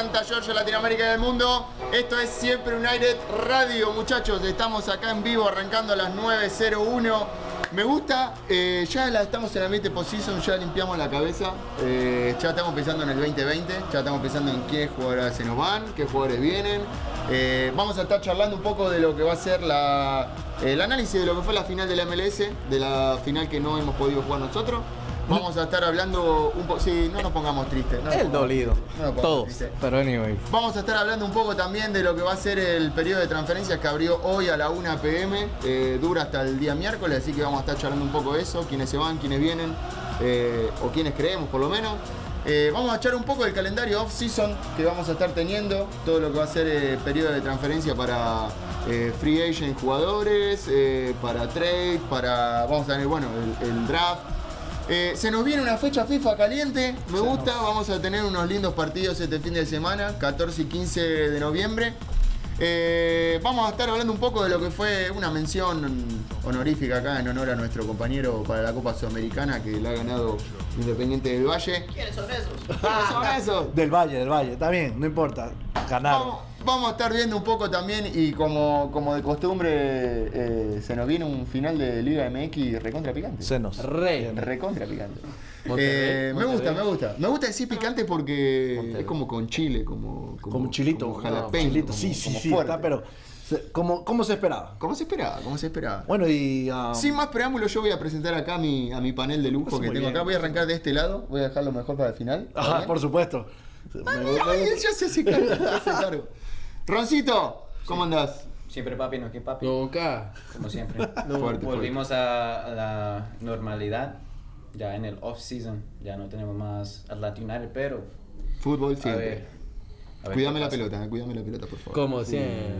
Atlanta, Georgia, Latinoamérica y el mundo. Esto es Siempre United Radio, muchachos. Estamos acá en vivo arrancando a las 9.01. Me gusta, eh, ya la, estamos en ambiente post-season, ya limpiamos la cabeza. Eh, ya estamos pensando en el 2020, ya estamos pensando en qué jugadores se nos van, qué jugadores vienen. Eh, vamos a estar charlando un poco de lo que va a ser la, el análisis de lo que fue la final de la MLS, de la final que no hemos podido jugar nosotros. Vamos a estar hablando un poco. Sí, no nos pongamos tristes. no El pongamos dolido. no Todos. tristes. Pero anyway. Vamos a estar hablando un poco también de lo que va a ser el periodo de transferencias que abrió hoy a la 1 pm. eh, dura hasta el día miércoles, así que vamos a estar charlando un poco de eso, quiénes se van, quiénes vienen, eh, o quiénes creemos por lo menos. Eh, vamos a echar un poco del calendario off-season que vamos a estar teniendo, todo lo que va a ser el periodo de transferencia para eh, free agent jugadores, eh, para trade, para. Vamos a tener, bueno, el, el draft. Eh, se nos viene una fecha FIFA caliente, me gusta, vamos a tener unos lindos partidos este fin de semana, 14 y 15 de noviembre. Eh, vamos a estar hablando un poco de lo que fue una mención honorífica acá en honor a nuestro compañero para la Copa Sudamericana que la ha ganado Independiente del Valle. ¿Quiénes son esos? ¿Quiénes son esos? Del Valle, del Valle. Está bien, no importa. Ganaron. Vamos, vamos a estar viendo un poco también y como, como de costumbre eh, se nos viene un final de Liga MX recontra picante. Senos. Re. Recontra picante. Monterrey, Eh, me gusta, me gusta. Me gusta decir picante porque es como con chile, como, Como chilito. como jalapeño. chilito. como- sí, sí, como sí. Está, pero se- como, ¿cómo se esperaba? ¿Cómo se esperaba? ¿Cómo se esperaba? Bueno, y. ah, Sin más preámbulos, yo voy a presentar acá mi, a mi panel de lujo que tengo bien. acá. Voy a arrancar de este lado, voy a dejarlo mejor para el final. ¿Está Ajá, bien? por supuesto. Me- Ay, me- ay, él ya se hace cargo, se hace cargo. Roncito, ¿cómo andás? Siempre papi, no que papi, Nunca. como siempre. Fuerte, Volvimos a, a la normalidad, ya en el off-season, ya no tenemos más Atlanta United, pero Fútbol a siempre. ver. a ver Cuídame la pelota, cuídame la pelota, por favor. Como siempre.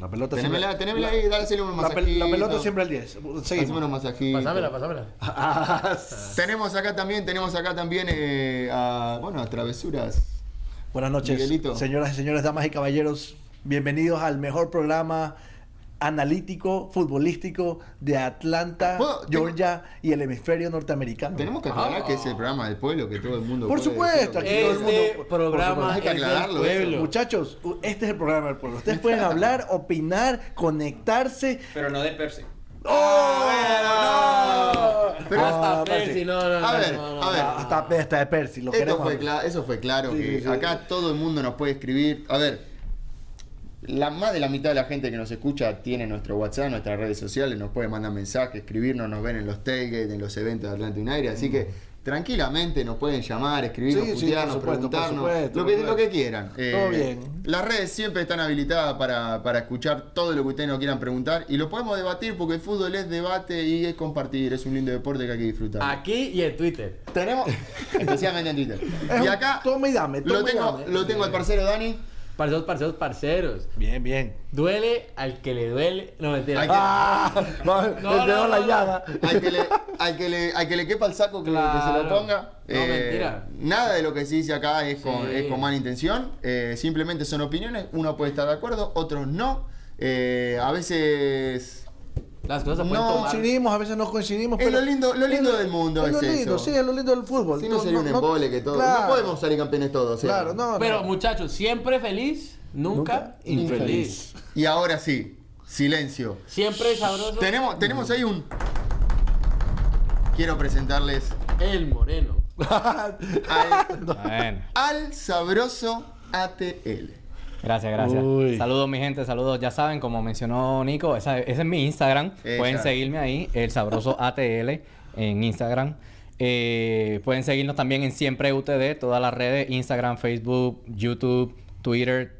La pelota Tenémela, siempre. tenémela ahí, dásele un La, pe- masajito. la pelota siempre al 10. Haceme Seguimos. unos masajitos. Pasámela, pasámela. Tenemos acá también, tenemos acá también eh, a, bueno, a Travesuras. Buenas noches, Miguelito. señoras y señores, damas y caballeros. Bienvenidos al mejor programa analítico, futbolístico de Atlanta, ¿Puedo- tengo- Georgia y el hemisferio norteamericano. Tenemos que aclarar que es el programa del pueblo, que todo el mundo Por puede supuesto, aquí todo el mundo- Este por programa supuesto, hay que es del aclararlo, eso. pueblo. Muchachos, este es el programa del pueblo. Ustedes pueden hablar, opinar, conectarse. Pero no de Percy. ¡Oh! Pero- Ah, Hasta Percy, no, no, no. A ver, no, no, a ver. no. Hasta, hasta de Percy, lo Esto queremos. fue cla- eso fue claro, Sí, que sí, sí. acá todo el mundo nos puede escribir. A ver, la, más de la mitad de la gente que nos escucha tiene nuestro WhatsApp, nuestras redes sociales, nos puede mandar mensajes, escribirnos, nos ven en los tailgates, en los eventos de Atlanta United, así que tranquilamente nos pueden llamar, escribirnos, Sí, putearnos, supuesto, preguntarnos, supuesto, lo, que, supuesto. lo que quieran. Eh, Todo bien. Las redes siempre están habilitadas para, para escuchar todo lo que ustedes nos quieran preguntar y lo podemos debatir porque el fútbol es debate y es compartir, es un lindo deporte que hay que disfrutar. Aquí y en Twitter. Tenemos, especialmente en Twitter. Es Y un acá toma y dame, toma lo y tengo, dame. lo tengo al parcero Dani. Parceros, parceros, parceros. Bien, bien. Duele al que le duele. No, mentira. Que- ¡Ah! No, dedo no, la no, llaga. Al que, le, al, que le, al que le quepa el saco que, que se lo ponga. Eh, No, mentira. Nada de lo que se dice acá es con, Sí. es con mala intención. Eh, simplemente son opiniones. Uno puede estar de acuerdo, otros no. Eh, a veces. Las cosas No, tomar. Coincidimos, a veces no coincidimos. Es pero lo lindo, lo lindo es del mundo, es es, lo lindo, eso. sí, es lo lindo del fútbol. Si no sería un embole que todo. Claro, No podemos salir campeones todos. o sea. Claro, no. Pero no. muchachos, siempre feliz, nunca, Nunca infeliz. Y ahora sí, silencio. Siempre sabroso. Tenemos, tenemos ahí un. Quiero presentarles El moreno. al sabroso ATL. Gracias, gracias. Uy. Saludos, mi gente, saludos. Ya saben, como mencionó Nico, esa- ese es mi Instagram. Esa. Pueden seguirme ahí, el sabroso ATL en Instagram. Eh, pueden seguirnos también en Siempre UTD, todas las redes, Instagram, Facebook, YouTube, Twitter.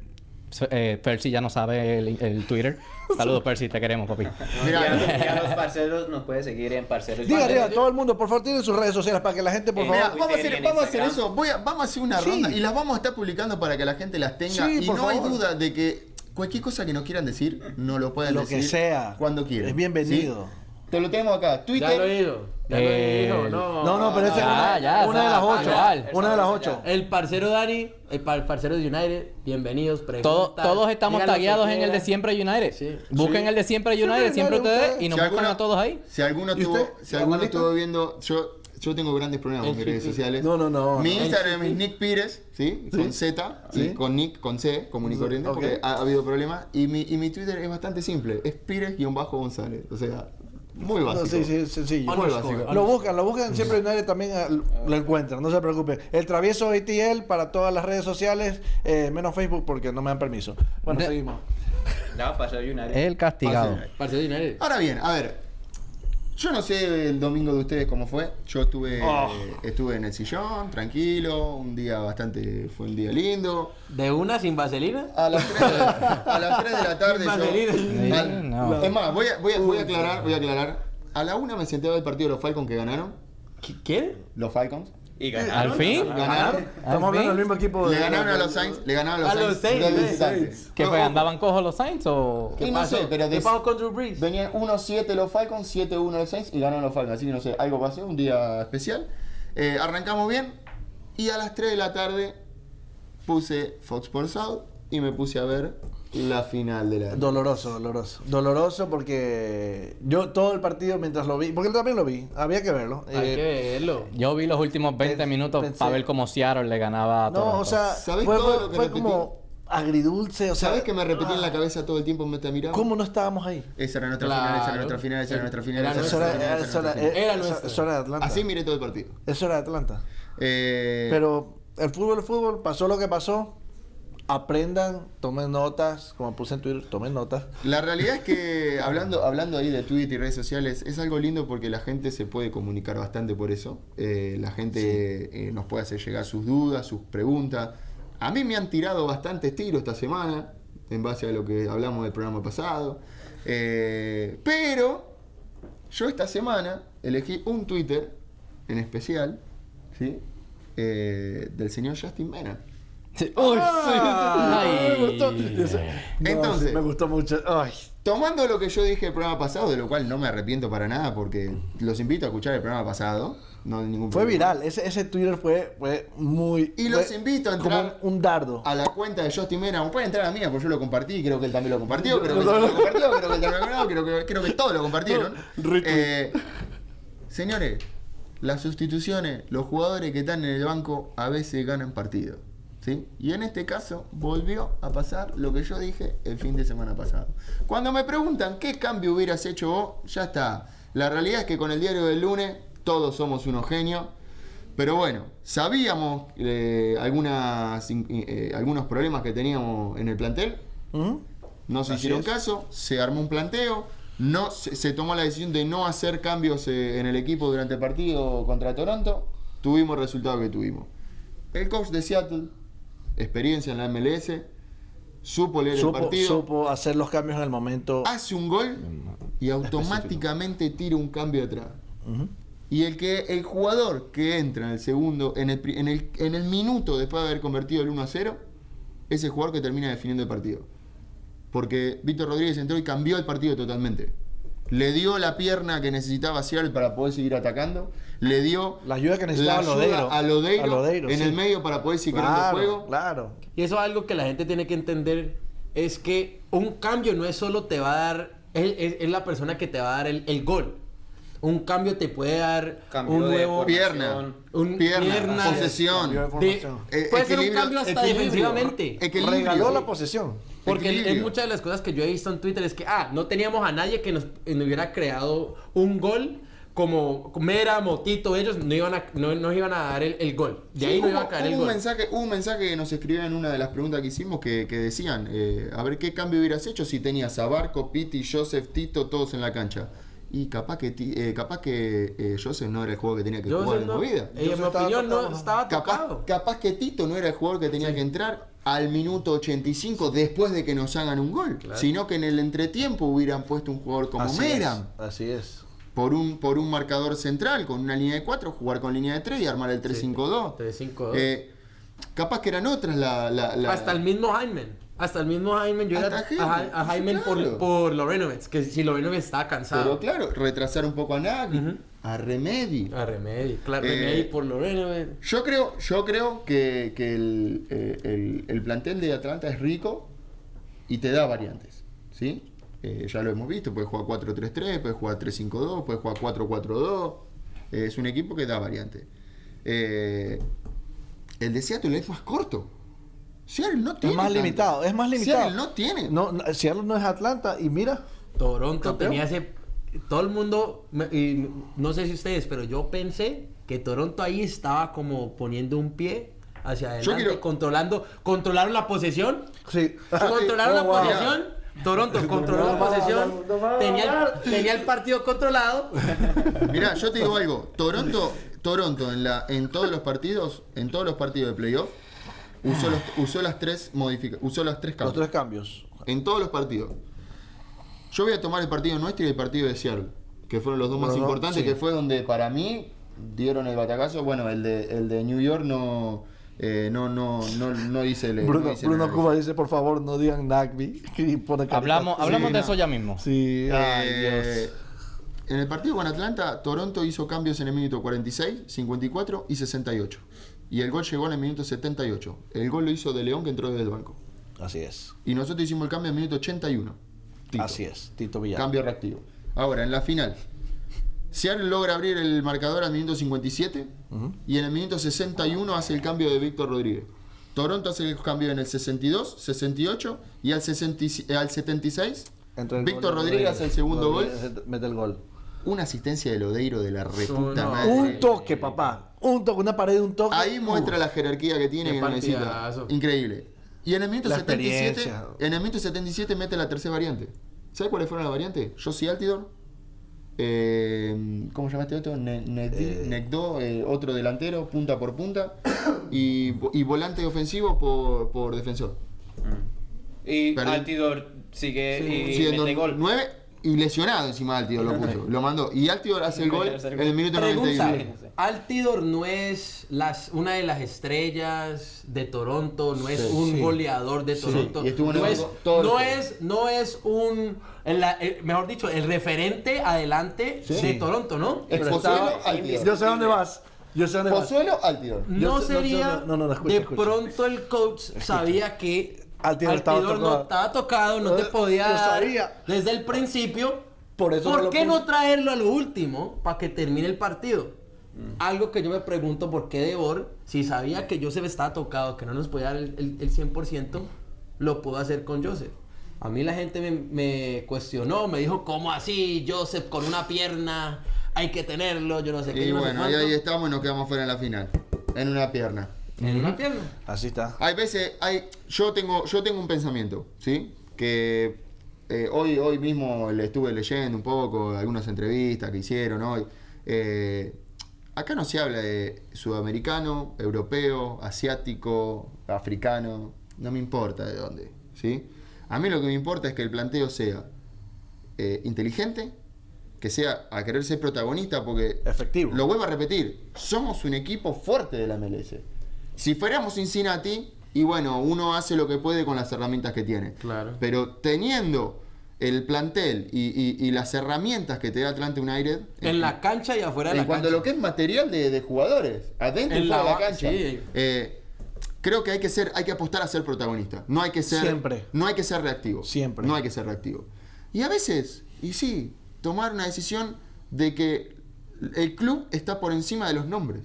Eh, Percy ya no sabe el, el Twitter. Saludos, Percy, te queremos, papi. Mira, Ya, ya los parceros nos puede seguir en parceros. Diga, diga, todo el mundo, por favor, tienen sus redes sociales para que la gente, por Eh, favor. Mira, vamos a hacer, vamos a eso. Voy a- vamos a hacer una Sí. ronda y las vamos a estar publicando para que la gente las tenga. Sí, y por no hay duda de que cualquier cosa que nos quieran decir, nos lo pueden Lo decir. que sea. Cuando quieran. Es bienvenido. ¿sí? Te lo tenemos acá. Twitter. Ya lo he ido. Ya lo he Eh, ido. No, No, no, pero esa es Ya, una, ya, una de las ocho. Una de las ocho. El parcero Dani, el par- parcero de United, bienvenidos. Todo- todos estamos tagueados en el de. Siempre United. Sí. Busquen Sí. el de Siempre United, Siempre ustedes, y nos Si buscan alguno- a todos ahí. Si alguno, ¿Y tuvo, usted? si alguno estuvo viendo, yo yo tengo grandes problemas con mis redes sociales. No, no, no, Mi no. Instagram es Nick Pires, ¿sí? Con Z, con Nick, con C, común y corriente, porque ha, ha habido problemas. Y mi, y mi Twitter es bastante simple, es Pires-González. O sea, muy básico. No, sí, sí, sencillo. Muy básico. Lo buscan, lo buscan siempre en United también eh, lo encuentran, no se preocupen. El travieso ATL para todas las redes sociales, eh, menos Facebook porque no me dan permiso. Bueno, De- seguimos. Ya va a pasar United. El castigado. Parcero United. Ahora bien, a ver. Yo no sé el domingo de ustedes cómo fue. Yo estuve, Oh. estuve en el sillón, tranquilo, un día bastante, fue un día lindo. De una sin vaselina. A las 3 de, a las 3 de la tarde Vaselina. yo... al- no. Es más, voy a, voy, a, voy a aclarar, voy a aclarar. A la una me senté a ver el partido de los Falcons que ganaron. ¿Qué- ¿Quién? Los Falcons. Y ¿Al ganaron. fin? Ganaron. Estamos hablando del mismo equipo. de- Le ganaron a los Saints. Le ganaron a A los los Saints. Saints, de sí. visitantes. ¿Qué fue? ¿Andaban cojos los Saints o...? Y no sé, pero ¿Qué de- pasó con Drew Brees? Venían 1-7 los Falcons, 7-1 los Saints y ganaron los Falcons. Así que no sé, algo pasó, un día especial. Eh, arrancamos bien y a las 3 de la tarde puse Fox Sports South y me puse a ver la final de la... Doloroso, doloroso. Doloroso porque yo todo el partido mientras lo vi, porque yo también lo vi, había que verlo. Hay Eh, que verlo. Yo vi los últimos 20 Pens- minutos pensé- para ver cómo Seattle le ganaba a no, Toronto. o sea, ¿Sabés fue, todo fue- lo que fue repetí? como agridulce, o sea, ¿Sabes que me repetí en la cabeza todo el tiempo mientras miraba? ¿cómo no estábamos ahí? Esa era nuestra Claro. final, esa era nuestra final, esa era nuestra final. Era esa Eso nuestra era, final, nuestra. Era eso- nuestro. eso era de Atlanta. Así miré todo el partido. Eso era de Atlanta. Eh, Pero el fútbol es fútbol, pasó lo que pasó. Aprendan, tomen notas, como puse en Twitter, tomen notas. La realidad es que hablando, hablando ahí de Twitter y redes sociales, es algo lindo porque la gente se puede comunicar bastante por eso. Eh, la gente eh, nos puede hacer llegar sus dudas, sus preguntas. A mí me han tirado bastantes tiros esta semana, en base a lo que hablamos del programa pasado. Eh, pero yo esta semana elegí un Twitter en especial, ¿sí? Del señor Justin Bieber. Sí. Uy, Ah, sí. me gustó. Ay. Eso- no, Entonces- sí, me gustó mucho. Ay, Tomando lo que yo dije el programa pasado, de lo cual no me arrepiento para nada, porque los invito a escuchar el programa pasado. No hay ningún fue problema. viral, ese, ese Twitter fue, fue muy. Y los invito a como entrar un, un dardo. A la cuenta de Justin Mena, pueden entrar a la mía, porque yo lo compartí, creo que él también lo compartió, creo que él también lo compartió, creo que él también lo compartió, creo que, creo que todos lo compartieron. Eh, señores, las sustituciones, los jugadores que están en el banco a veces ganan partidos. ¿Sí? Y en este caso volvió a pasar lo que yo dije el fin de semana pasado. Cuando me preguntan qué cambio hubieras hecho vos, ya está. La realidad es que con el diario del lunes todos somos unos genios. Pero bueno, sabíamos eh, algunas, in- eh, algunos problemas que teníamos en el plantel. No se Así hicieron es. caso, se armó un planteo, no se, se tomó la decisión de no hacer cambios eh, en el equipo durante el partido contra Toronto. Tuvimos el resultado que tuvimos. El coach de Seattle, experiencia en la MLS, supo leer el partido, supo hacer los cambios en el momento. hace un gol y automáticamente tira un cambio atrás. Y el que el jugador que entra en el segundo, en el, en el, en el minuto después de haber convertido el 1 a 0, es el jugador que termina definiendo el partido. Porque Víctor Rodríguez entró y cambió el partido totalmente. Le dio la pierna que necesitaba Seattle para poder seguir atacando. Le dio La ayuda que necesitaba la ayuda Lodeiro. a Lodeiro, A Lodeiro, en sí. el medio para poder seguir claro, juego. claro. Y eso es algo que la gente tiene que entender, es que un cambio no es solo te va a dar, es, es- es la persona que te va a dar el, el gol. Un cambio te puede dar Cambio un de nuevo... Pierna, Un- pierna, pierna. posesión. De de- formación. Eh, puede ser un equilibrio- cambio hasta equilibrio. defensivamente. Equilibrio. Regaló la posesión. Porque es muchas de las cosas que yo he visto en Twitter es que, ah, no teníamos a nadie que nos, nos hubiera creado un gol como Mera, Motito, ellos no iban a, no, nos iban a dar el, el gol. De ahí Sí, no hubo- iba a caer el un gol. mensaje, hubo un mensaje que nos escribían en una de las preguntas que hicimos que, que decían, eh, a ver qué cambio hubieras hecho si tenías a Barco, Pitti, Joseph, Tito, todos en la cancha. Y capaz que Ti- eh, capaz que eh, Joseph no era el jugador que tenía que Yo jugar en no- la vida. eh, en mi opinión tocado, no estaba Capaz, tocado. capaz que Tito no era el jugador que tenía que entrar al minuto 85 después de que nos hagan un gol, sino que en el entretiempo hubieran puesto un jugador como Así Meram. es, así es. Por un, por un marcador central, con una línea de 4, jugar con línea de 3 y armar el 3-5-2. 3-5-2. Eh, capaz que eran otras la, la- la- Hasta el mismo Jaime. Hasta el mismo Jaime. Yo era a, a Jaime claro. por, por Lorenovitz. Que si Lorenovitz estaba cansado. Pero claro, retrasar un poco a Nagy, Ujú. a Remedy. A Remedy. Claro, Eh, Remedy por Lorenovitz. Yo creo, yo creo que, que el, eh, el- el plantel de Atlanta es rico y te da variantes. ¿sí? Eh, ya lo hemos visto, puedes jugar 4-3-3, puedes jugar 3-5-2, puedes jugar 4-4-2. Eh, es un equipo que da variante. Eh, el de Seattle es más corto. Seattle no tiene. Es más tanto. limitado, es más limitado. Seattle no tiene. No, no, Seattle no es Atlanta y mira. Toronto Campeón. tenía ese. Todo el mundo, y no sé si ustedes, pero yo pensé que Toronto ahí estaba como poniendo un pie hacia adelante, quiero- controlando, controlaron la posesión, Sí. controlaron la Oh, wow. posesión. Toronto controló la posesión, tenía, el, tenía el partido controlado. Mirá, yo te digo algo. Toronto, Toronto en, la, en todos los partidos, en todos los partidos de playoff, usó, los- usó las tres modifica, usó las tres Los cambios. tres cambios. En todos los partidos. Yo voy a tomar el partido nuestro y el partido de Seattle, que fueron los dos más Los importantes, sí. que fue donde para mí dieron el batacazo. Bueno, el de, el de New York no, eh, no, no, no, no dice el Bruno, no Bruno. Cuba dice, por favor, no digan Nagby. Hablamos, hablamos Sí, de no. eso ya mismo. Sí, ay, Eh, Dios. En el partido con Atlanta, Toronto hizo cambios en el minuto 46, 54 y 68. Y el gol llegó en el minuto 78. El gol lo hizo De León que entró desde el banco. Así es. Y nosotros hicimos el cambio en el minuto 81. Tito. Así es. Tito Villar. Cambio reactivo. Ahora, en la final. Seattle logra abrir el marcador al minuto 57 y en el minuto 61 hace el cambio de Víctor Rodríguez. Toronto hace el cambio en el 62, 68 y al, 60 y- al 76 Entra el Víctor Rodríguez hace el segundo gol. Mete el gol. Una asistencia de Lodeiro de la reputa no. madre. Un toque, papá. Un toque, una pared de un toque. Ahí muestra Uh. la jerarquía que tiene que necesita. Increíble. Y en el minuto La 77, experiencia. en el minuto 77 mete la tercera variante. ¿Sabes cuáles fueron las variantes? Josie Altidor. Eh, ¿Cómo se llama este otro? Ne- Eh. Eh, otro delantero, punta por punta. Y, y volante ofensivo por, por defensor. Y Perdí. Altidor sigue y Siendo mete gol. 9 y lesionado encima Altidor lo puso. Lo mandó. Y Altidor hace el gol en el minuto Pregunta, 91. Altidor no es las, una de las estrellas de Toronto, no es Sí, un sí. goleador de Toronto, y estuvo en no, el es, no, es, no es un, el- la- el- mejor dicho, el referente adelante de Sí. Toronto, ¿no? Es Pero Pozuelo estaba- Altidor. Yo sé dónde vas. Yo sé dónde vas. Pozuelo Altidor. No sería, no, no, no, no, escucha, de escucha. pronto el coach sabía que Altidor estaba no estaba tocado, no te podía yo dar sabía. desde el principio. Por eso ¿Por qué no traerlo a lo último para que termine el partido? Algo que yo me pregunto por qué Debor, si sabía que Joseph estaba tocado, que no nos podía dar el, el- el 100%, lo pudo hacer con Joseph. A mí la gente me, me cuestionó, me dijo, ¿cómo así? Joseph con una pierna, hay que tenerlo, yo no sé qué. Y yo no sé bueno, y cuánto". ahí estamos y nos quedamos fuera en la final. En una pierna. En una pierna. Así está. Hay veces, hay, yo tengo, yo tengo un pensamiento, ¿sí? Que eh, hoy, hoy mismo le estuve leyendo un poco algunas entrevistas que hicieron hoy. Eh, acá no se habla de sudamericano, europeo, asiático, africano, no me importa de dónde, ¿sí? A mí lo que me importa es que el planteo sea eh, inteligente, que sea a querer ser protagonista, porque Efectivo. lo vuelvo a repetir, somos un equipo fuerte de la MLS. Si fuéramos Cincinnati, y bueno, uno hace lo que puede con las herramientas que tiene. Claro. Pero teniendo el plantel y, y- y las herramientas que te da Atlanta United, En la cancha y afuera de en la cuanto a cancha. lo que es material de, de jugadores, adentro y En fuera de la cancha, sí. eh, creo que hay que ser, hay que apostar a ser protagonista. No hay que ser, Siempre. no hay que ser reactivo. Siempre. No hay que ser reactivo. Y a veces, y sí, tomar una decisión de que el club está por encima de los nombres.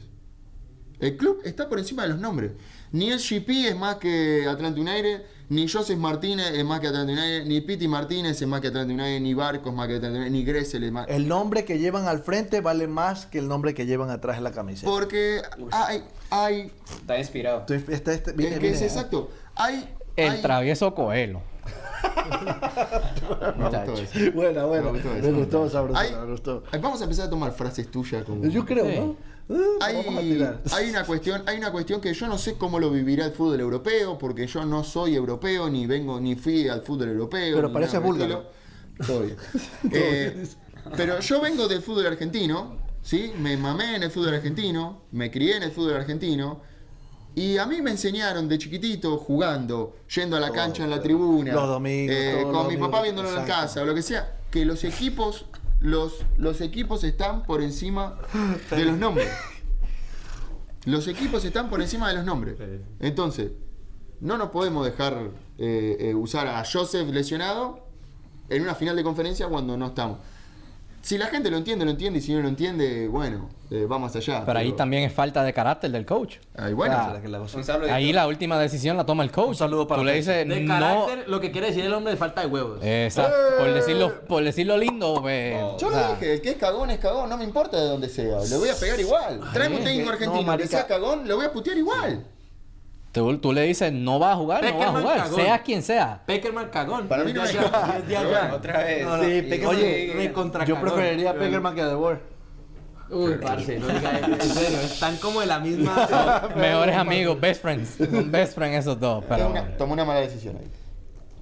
El club está por encima de los nombres. Ni el GP es más que Atlanta United, ni Joseph Martínez es más que Atlanta United, ni Piti Martínez es más que Atlanta United, ni Barcos más que Atlanta United, ni Gressel es más. El nombre que llevan al frente vale más que el nombre que llevan atrás en la camiseta. Porque hay, hay, Está inspirado. Entonces, este- este- viene- es que es viene- exacto. Hay, El hay- travieso Coelho. Me gustó Muchacho. eso. Buena, buena. Me gustó Me eso. gustó, sabroso, Hay- me gustó. Vamos a empezar a tomar frases tuyas como. Yo creo, Sí. ¿no? Eh, Hay, hay una cuestión, hay una cuestión que yo no sé cómo lo vivirá el fútbol europeo, porque yo no soy europeo, ni vengo, ni fui al fútbol europeo. Pero parece búlgaro. estilo. Todo bien. Eh, pero yo vengo del fútbol argentino, ¿sí? Me mamé en el fútbol argentino, me crié en el fútbol argentino. Y a mí me enseñaron de chiquitito, jugando, yendo a la cancha en la tribuna, Los domingos, eh, con mi papá viéndolo en exacto. casa o lo que sea, que los equipos, los, los equipos están por encima de los nombres. Los equipos están por encima de los nombres. Entonces, no nos podemos dejar eh, eh, usar a Joseph lesionado en una final de conferencia cuando no estamos. Si la gente lo entiende, lo entiende. Y si no lo entiende, bueno, eh, va más allá. Pero ahí también es falta de carácter del coach. Ahí, bueno. Ah, que la Un. Ahí la última decisión la toma el coach. Un saludo para Tú le dices, De no... carácter, lo que quiere decir el hombre es falta de huevos. Exacto. Por, decirlo, por decirlo lindo, pues, Yo o lo sea, dije, el que es cagón es cagón, no me importa de dónde sea. Le voy a pegar igual. Tráeme un técnico no, argentino que marica. sea cagón, le voy a putear igual. Tú, tú le dices, no va a jugar, no va a jugar, cagón. sea quien sea. Peckerman cagón. Para mí no Es. Otra vez. No, no. Sí, Y- Peckerman Oye, me contra Yo preferiría a Peckerman que a De Boer. Uy, parce, no diga eso. En serio, están como de la misma. Mejores amigos, best friends. Best friends esos dos. Pero Una- tomó una mala decisión ahí.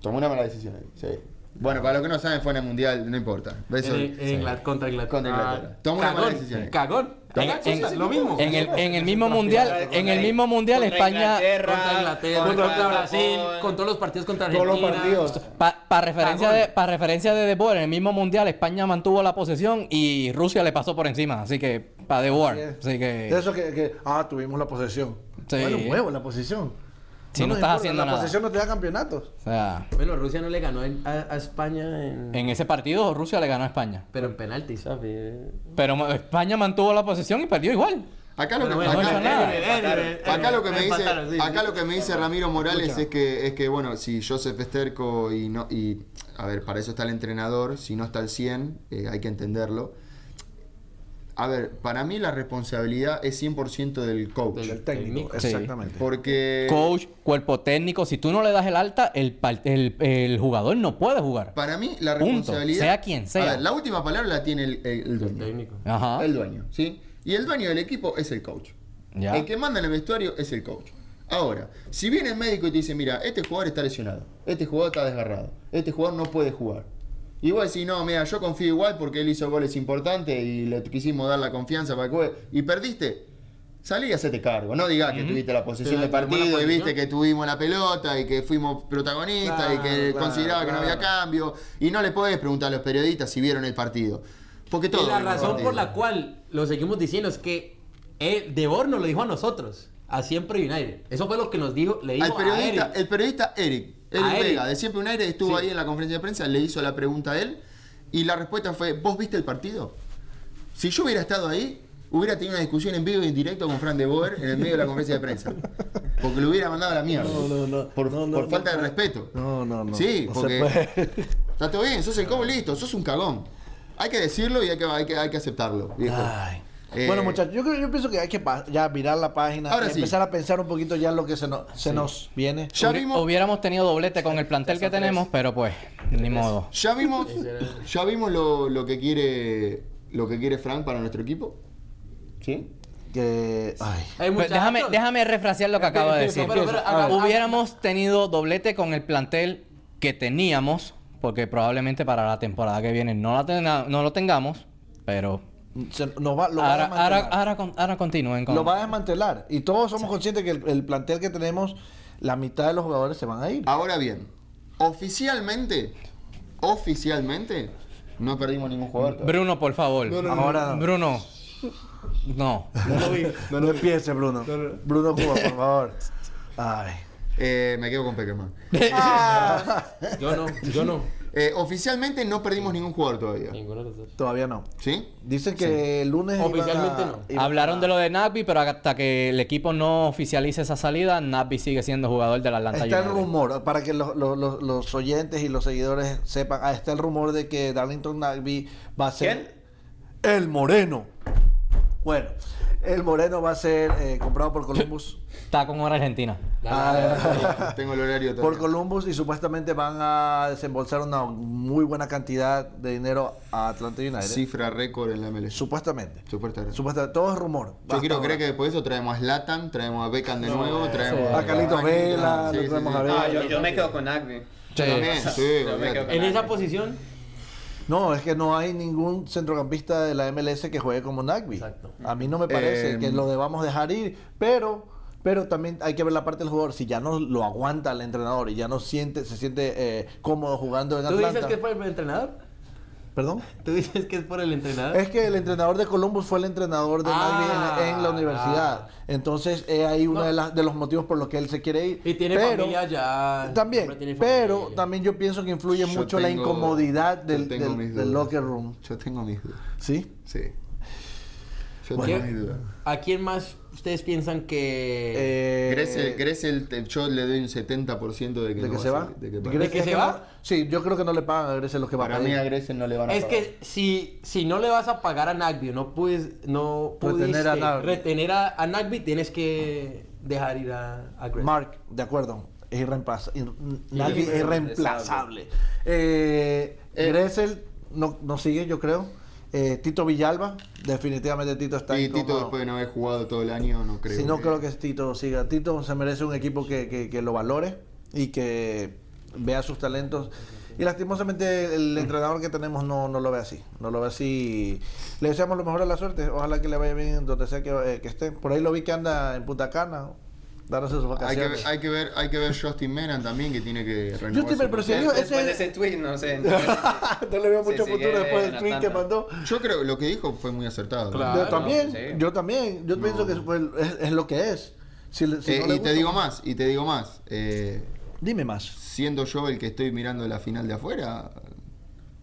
Tomó una mala decisión ahí, sí. Bueno, para los que no saben, fue en el mundial, no importa. Beso. En- en Inglaterra, contra Inglaterra. Contra Inglaterra. Ah, Toma una mala decisión. Cagón. En- en- lo mismo. en el, en el mismo mundial, en el mismo mundial Contra España, Inglaterra, Contra Inglaterra, contra contra Brasil, Japón. con todos los partidos contra Todos Argentina. los partidos. para referencia Cagón. de para referencia de De Boer, en el mismo mundial España mantuvo la posesión y Rusia le pasó por encima, así que para De Boer, así que eso que, que- ah, tuvimos la posesión. Sí. Bueno, huevo la posesión. Si no estás importa, haciendo la nada. posesión no te da campeonatos. o sea, Bueno, Rusia no le ganó en- a, a España en, en ese partido Rusia le ganó a España, pero en penaltis, ¿sabes? pero ma- España mantuvo la posesión y perdió igual. Acá lo que, Bueno, no acá- hizo nada. Acá lo que me dice, Empataron, sí. acá lo que me dice Ramiro Morales es que es que bueno, si Joseph Esterco y no y a ver, para eso está el entrenador, si no está al 100, eh, hay que entenderlo. A ver, para mí la responsabilidad es 100% del coach. El técnico. Sí. exactamente. Porque Coach, cuerpo técnico, si tú no le das el alta, el, par- el, el jugador no puede jugar. para mí la Punto. responsabilidad Sea quien sea. A ver, la última palabra la tiene el, el- el dueño. Técnico. Ajá. El dueño, ¿sí? Y el dueño del equipo es el coach. Ya. El que manda en el vestuario es el coach. Ahora, si viene el médico y te dice, mira, este jugador está lesionado, este jugador está desgarrado, este jugador no puede jugar. Y vos decís, no, mira, yo confío igual porque él hizo goles importantes y le quisimos dar la confianza para que juegue. Y perdiste, salí y hacete cargo. No digas que tuviste la posesión del partido y viste que tuvimos la pelota y que fuimos protagonistas y que Claro, consideraba que no había cambio. Y no le podés preguntar a los periodistas si vieron el partido. Porque todo Y la razón partido. por la cual lo seguimos diciendo es que él, De Boer nos lo dijo a nosotros, a Siempre United. Eso fue lo que nos dijo, le dijo Al a periodista, Eric. el periodista Eric, Eric. Vega, de Siempre United, estuvo Sí. ahí en la conferencia de prensa, le hizo la pregunta a él y la respuesta fue, ¿vos viste el partido? Si yo hubiera estado ahí, hubiera tenido una discusión en vivo y en directo con Fran de Boer en el medio de la conferencia de prensa. Porque lo hubiera mandado a la mierda. No, no, no. Por, No, no, por no, falta no. de respeto. No, no, no. Sí, porque está todo bien, sos el cobo listo, sos un cagón. Hay que decirlo y hay que, hay que, hay que aceptarlo. viejo. Ay. Eh, bueno, muchachos, yo, creo- yo pienso que hay que ya mirar la página, Ahora sí. empezar a pensar un poquito ya en lo que se, nos se nos viene. Ya Hubi- vimos, Hubiéramos tenido doblete con el plantel que tenemos, pero pues, ni modo. ya vimos, ya vimos lo, lo que quiere lo que quiere Frank para nuestro equipo. ¿Sí? Que, ay. Pues déjame, déjame refrasear lo que acabo de decir. Pero, pero, haga- Hubiéramos tenido doblete con el plantel que teníamos, porque probablemente para la temporada que viene no, la tenga- no lo tengamos, pero Se- nos va, lo va a ahora, ahora, ahora, con- ahora continúen con... Lo va a desmantelar. Y todos somos conscientes que el, el plantel que tenemos, la mitad de los jugadores se van a ir. Ahora bien, oficialmente, oficialmente, no perdimos ningún jugador. todavía. Bruno, por favor. Ahora no. Bruno. No. No, empiece, Bruno. Bruno Cuba, por favor. Ay. Eh, me quedo con Peckerman. Yo no, yo no. Eh, oficialmente no perdimos ningún jugador todavía. Ninguno de los dos. Todavía no. ¿Sí? Dicen que el lunes. Oficialmente a- no. Hablaron a- de lo de Nagby, pero hasta que el equipo no oficialice esa salida, Nagby sigue siendo jugador del Atlanta Está el rumor, para que los, los- los- los oyentes y los seguidores sepan, ah, está el rumor de que Darlington Nagby va a ser el Moreno. Bueno, el Moreno va a ser eh, comprado por Columbus. Está con hora argentina. Ah, Tengo el horario por. Columbus y supuestamente van a desembolsar una muy buena cantidad de dinero a Atlanta United. Cifra récord en la MLS. Supuestamente. Supuestamente. Supuestamente. Todo es rumor. Yo quiero creer que después de eso traemos a Zlatan, traemos a Beckham de nuevo, traemos A Carlitos Vela, Sí, sí, traemos sí. a ver. Ah, yo, yo me quedo con Agby. Yo también, sí, Yo me olvídate. quedo con En esa posición, No, es que no hay ningún centrocampista de la MLS que juegue como Nagby. Exacto. A mí no me parece Eh, que lo debamos dejar ir, pero pero también hay que ver la parte del jugador. Si ya no lo aguanta el entrenador y ya no siente, se siente eh, cómodo jugando en ¿tú Atlanta. dices que fue el entrenador? ¿Perdón? Tú dices que es por el entrenador. Es que el entrenador de Columbus fue el entrenador de Ah, Nagby en, en la universidad. ah. Entonces, es ahí uno No. de, las- de los motivos por los que él se quiere ir. Y tiene Pero- familia allá. También, siempre tiene familia pero también yo pienso que influye Yo mucho la incomodidad del, del- locker room. Yo tengo mis dudas. ¿Sí? Sí. Yo ¿Qué- tengo mis dudas. ¿A quién más ustedes piensan que... Eh, Gressel, yo le doy un 70% de que, ¿De no que se va? de que ¿De va. ¿De que es se va? sí, yo creo que no le pagan a Gressel lo que va Para a mí pedir. a Gressel no le van a Es pagar. que si, si no le vas a pagar a Nagby, no puedes, no Retener pudiste a Nagby. retener a, a Nagby, tienes que dejar ir a, a Gressel. Mark, de acuerdo. Es irreemplazable. Nadie es Irreemplazable. irreemplazable. Eh, Eh. Gressel no, no sigue, yo creo. Eh, Tito Villalba, definitivamente Tito está Y. Tito después de no haber jugado todo el año, no creo. Si no creo que Tito siga. Tito se merece un equipo que, que- que lo valore y que vea sus talentos. Y lastimosamente el entrenador que tenemos no, no lo ve así. No lo ve así. Le deseamos lo mejor de la suerte. Ojalá que le vaya bien donde sea que, eh, que esté. Por ahí lo vi que anda en Punta Cana, dándose sus Hay que, vacaciones. ver- hay que ver, hay que ver Justin Menan también que tiene que renovar. Justin pero si Después ese- de ese tweet, no sé. no le veo mucho sigue futuro después del tweet que mandó. Yo creo que lo que dijo fue muy acertado. Claro. yo también, sí. yo también. Yo No. pienso que fue- es, es lo que es. Si si Eh, no le y te gusta, digo más, y te digo más. eh, Dime más. siendo yo el que estoy mirando la final de afuera,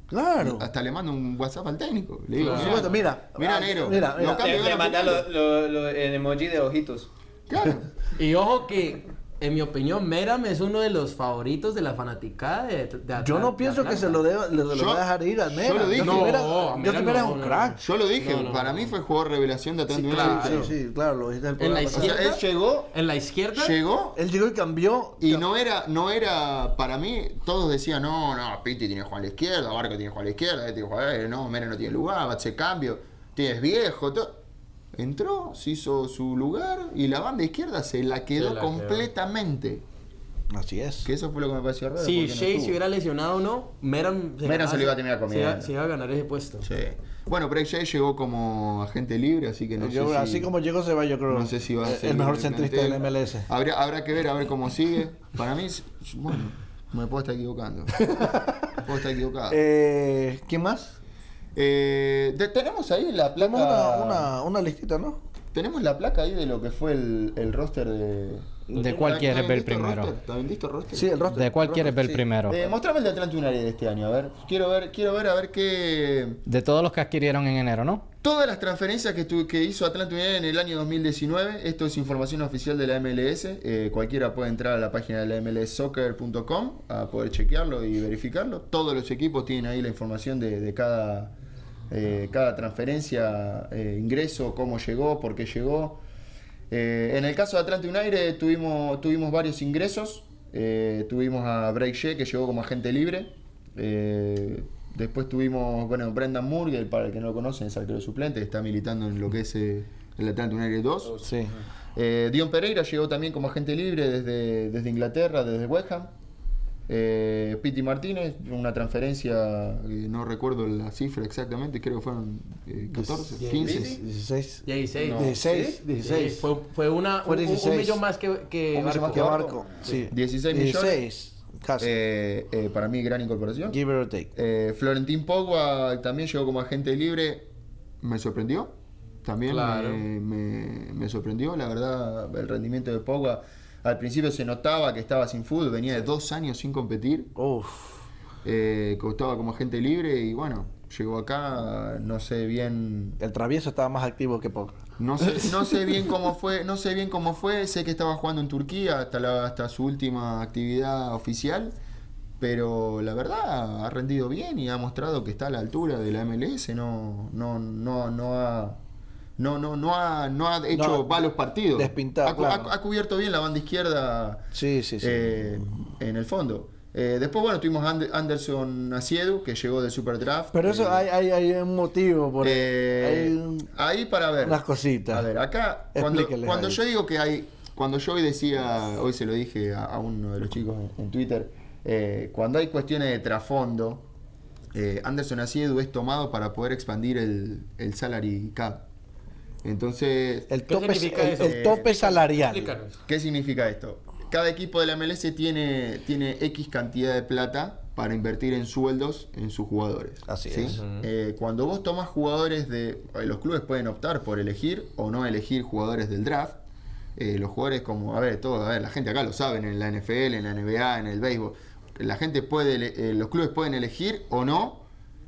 Claro. hasta le mando un WhatsApp al técnico. Le digo, Claro. Por supuesto, mira. Mira, ah, negro. Mira, mira. No. Le, le manda lo- lo- lo- el emoji de ojitos. Claro. Y ojo que, en mi opinión, Meram es uno de los favoritos de la fanaticada de, de Yo no pienso de que se lo deba, le, lo Yo- va a dejar ir a Mera. yo lo dije. Mera- No, a Justin Mera Mera es no, un no, crack. Yo lo dije, No, no, para no. mí fue jugador revelación de Atlanta Sí, claro. Sí, sí, claro, lo dijiste en la. O sea, él izquierda. llegó, En la izquierda, llegó Él llegó y cambió. y no era, no era, para mí, todos decían, no, no, Pitti tiene que jugar a la izquierda, Barco tiene que jugar a la izquierda, este tiene que jugar, eh, no, Mera no tiene lugar, va a hacer cambio, tienes viejo, todo. Entró, se hizo su lugar y la banda izquierda se la quedó Se la quedó. completamente. Así es. Que eso fue lo que me pareció raro. si no Shea estuvo. se hubiera lesionado o no, Meram Meram ganaba- se lo iba a se comiendo. iba- Se iba a ganar ese puesto. Sí. Bueno, Break Jay llegó como agente libre, así que no Yo- sé si... así como llegó se va, yo creo. No sé si va a el- ser el mejor centrista del MLS. Habrá, habrá que ver a ver cómo sigue. Para mí, bueno, me puedo estar equivocando. puedo estar equivocado. Eh, ¿Quién más? Eh, de- tenemos ahí la placa. Tenemos una, una, una listita, ¿no? Tenemos la placa ahí de lo que fue el, el roster de. ¿De cuál ¿Está- quieres ver primero? bien listo el roster? Sí, el roster. ¿De cuál quieres roster, ver sí. primero? Eh, mostrame el de Atlanta United de este año, a ver. Quiero ver, quiero ver a ver qué. De todos los que adquirieron en enero, ¿no? Todas las transferencias que, tu- que hizo Atlanta United en el año 2019, esto es información oficial de la MLS, eh, cualquiera puede entrar a la página de la mlssoccer.com a poder chequearlo y verificarlo. Todos los equipos tienen ahí la información de, de cada, eh, cada transferencia, eh, ingreso, cómo llegó, por qué llegó. Eh, en el caso de Atlanta United tuvimos, tuvimos varios ingresos. Tuvimos a Bray Shea que llegó como agente libre. Después tuvimos, bueno, Brendan que para el que no lo conocen es arquero suplente, que está militando en lo que es el Atlanta United 2. Sí. Dion Pereira llegó también como agente libre desde, desde Inglaterra, desde West Ham. Eh, Piti Martínez, una transferencia, eh, no recuerdo la cifra exactamente, creo que fueron eh, 14, 15. 16. 16. No. 16. Sí, 16. fue, fue una, Fue un- un, 16. millón más que, que Un millón más Barco. ¿Qué Barco? barco? Sí. 16 millones. 16. Casi. Eh, eh, para mí, gran incorporación. Give it or take. Eh, Florentín Pogba también llegó como agente libre. Me sorprendió. También Claro. me, me- me sorprendió. La verdad, el rendimiento de Pogba. Al principio se notaba que estaba sin fútbol. Venía de dos años sin competir. Uf. Eh, estaba como agente libre. Y bueno, llegó acá. No sé bien. El travieso estaba más activo que poco. No sé, no sé bien cómo fue, no sé bien cómo fue, sé que estaba jugando en Turquía hasta la, hasta su última actividad oficial, pero la verdad ha rendido bien y ha mostrado que está a la altura de la MLS, no, no, no, no ha no, no, no ha, no ha hecho No, malos partidos. despintado, ha, claro. ha- ha cubierto bien la banda izquierda Sí, sí, sí. eh, en el fondo. Eh, después, bueno, tuvimos Anderson Asiedu, que llegó del Super Draft. Pero eso Eh, hay, hay, hay un motivo por eh, hay un- ahí para ver. unas cositas. A ver, acá, cuando, cuando yo digo que hay, cuando yo hoy decía, hoy se lo dije a, a uno de los chicos en, en Twitter, eh, cuando hay cuestiones de trasfondo, eh, Anderson Asiedu es tomado para poder expandir el, el salary cap. Entonces, el ¿Qué tope, significa el, tope salarial. Explícanos. ¿qué significa esto? Cada equipo de la MLS tiene, tiene X cantidad de plata para invertir en sueldos en sus jugadores. Así ¿sí? es. Eh, cuando vos tomás jugadores de... eh, Los clubes pueden optar por elegir o no elegir jugadores del draft. Eh, los jugadores como, a ver, todo, a ver, la gente acá lo saben, en la NFL, en la NBA, en el béisbol. La gente puede, eh, los clubes pueden elegir o no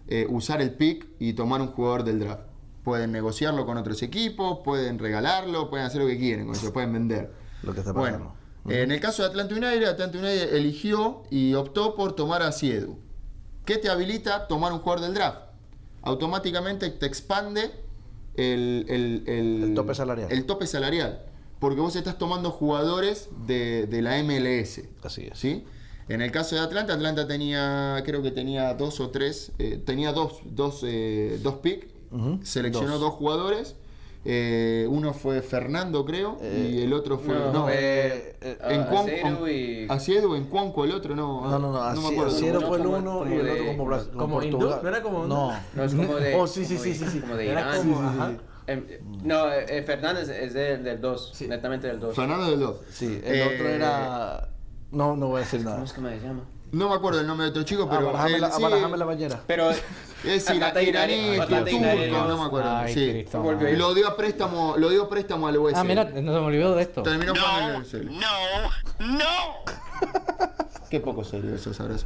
eh, usar el pick y tomar un jugador del draft. Pueden negociarlo con otros equipos, pueden regalarlo, pueden hacer lo que quieren con eso, pueden vender. Lo que está Bueno, pasando. en el caso de Atlanta United, Atlanta United eligió y optó por tomar a Siedu. ¿Qué te habilita tomar un jugador del draft? Automáticamente te expande el, el- el- El tope salarial. el tope salarial. Porque vos estás tomando jugadores de, de la MLS. Así es. ¿sí? En el caso de Atlanta, Atlanta tenía, creo que tenía dos o tres, eh, tenía dos, dos, eh, dos Ujú, seleccionó dos. dos, jugadores. eh, uno fue Fernando, creo, y el otro fue. no, No, eh, eh, en Aceru y- Aciedu, en Cuanco, el otro no. No, no, no. me Así, acuerdo. Asiero Uno fue el como- uno como y el de- otro como, Bras- como hindú, Portugal. ¿no era como- No. No, es como de. Oh, sí, sí, como sí, de- sí, sí. Como de Era Irán. como, ajá. Em, no, eh, Fernández es del, del 2, Sí. netamente del 2. Fernando del 2. Sí, el otro era. No, no voy a decir nada. ¿Cómo es que me llama? No me acuerdo el nombre de otro chico, Ah, pero. él la, sí- la bañera. Pero Es ira- iraní, turco, no me acuerdo. Ay, sí. Cristo. Lo dio a préstamo, lo dio a préstamo al USL. Ah, mira, no se me olvidó de esto. Terminó en el. No, no. Qué poco serio eso, sabroso.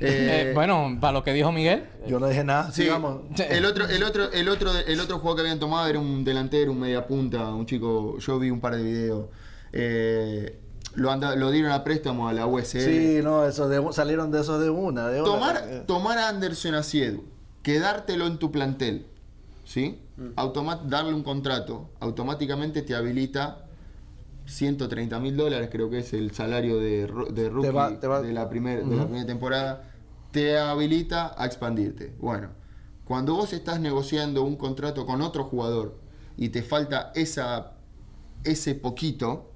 Eh, Eh, bueno, para lo que dijo Miguel, Yo no dije nada. Sí, Sigamos. el otro, el otro, el otro, el otro juego que habían tomado era un delantero, un media punta, un chico. Yo vi un par de videos. Eh, lo, anda- lo dieron a préstamo a la USL. Sí, no, de, salieron de eso de una. De una. tomar, tomar a Anderson Asiedu, quedártelo en tu plantel, ¿sí? Mm. Darle un contrato, automáticamente te habilita 130 mil dólares, creo que es el salario de, de rookie va- te va- de, la primer- de la Ujú. primera temporada, te habilita a expandirte. Bueno, cuando vos estás negociando un contrato con otro jugador y te falta esa, ese poquito,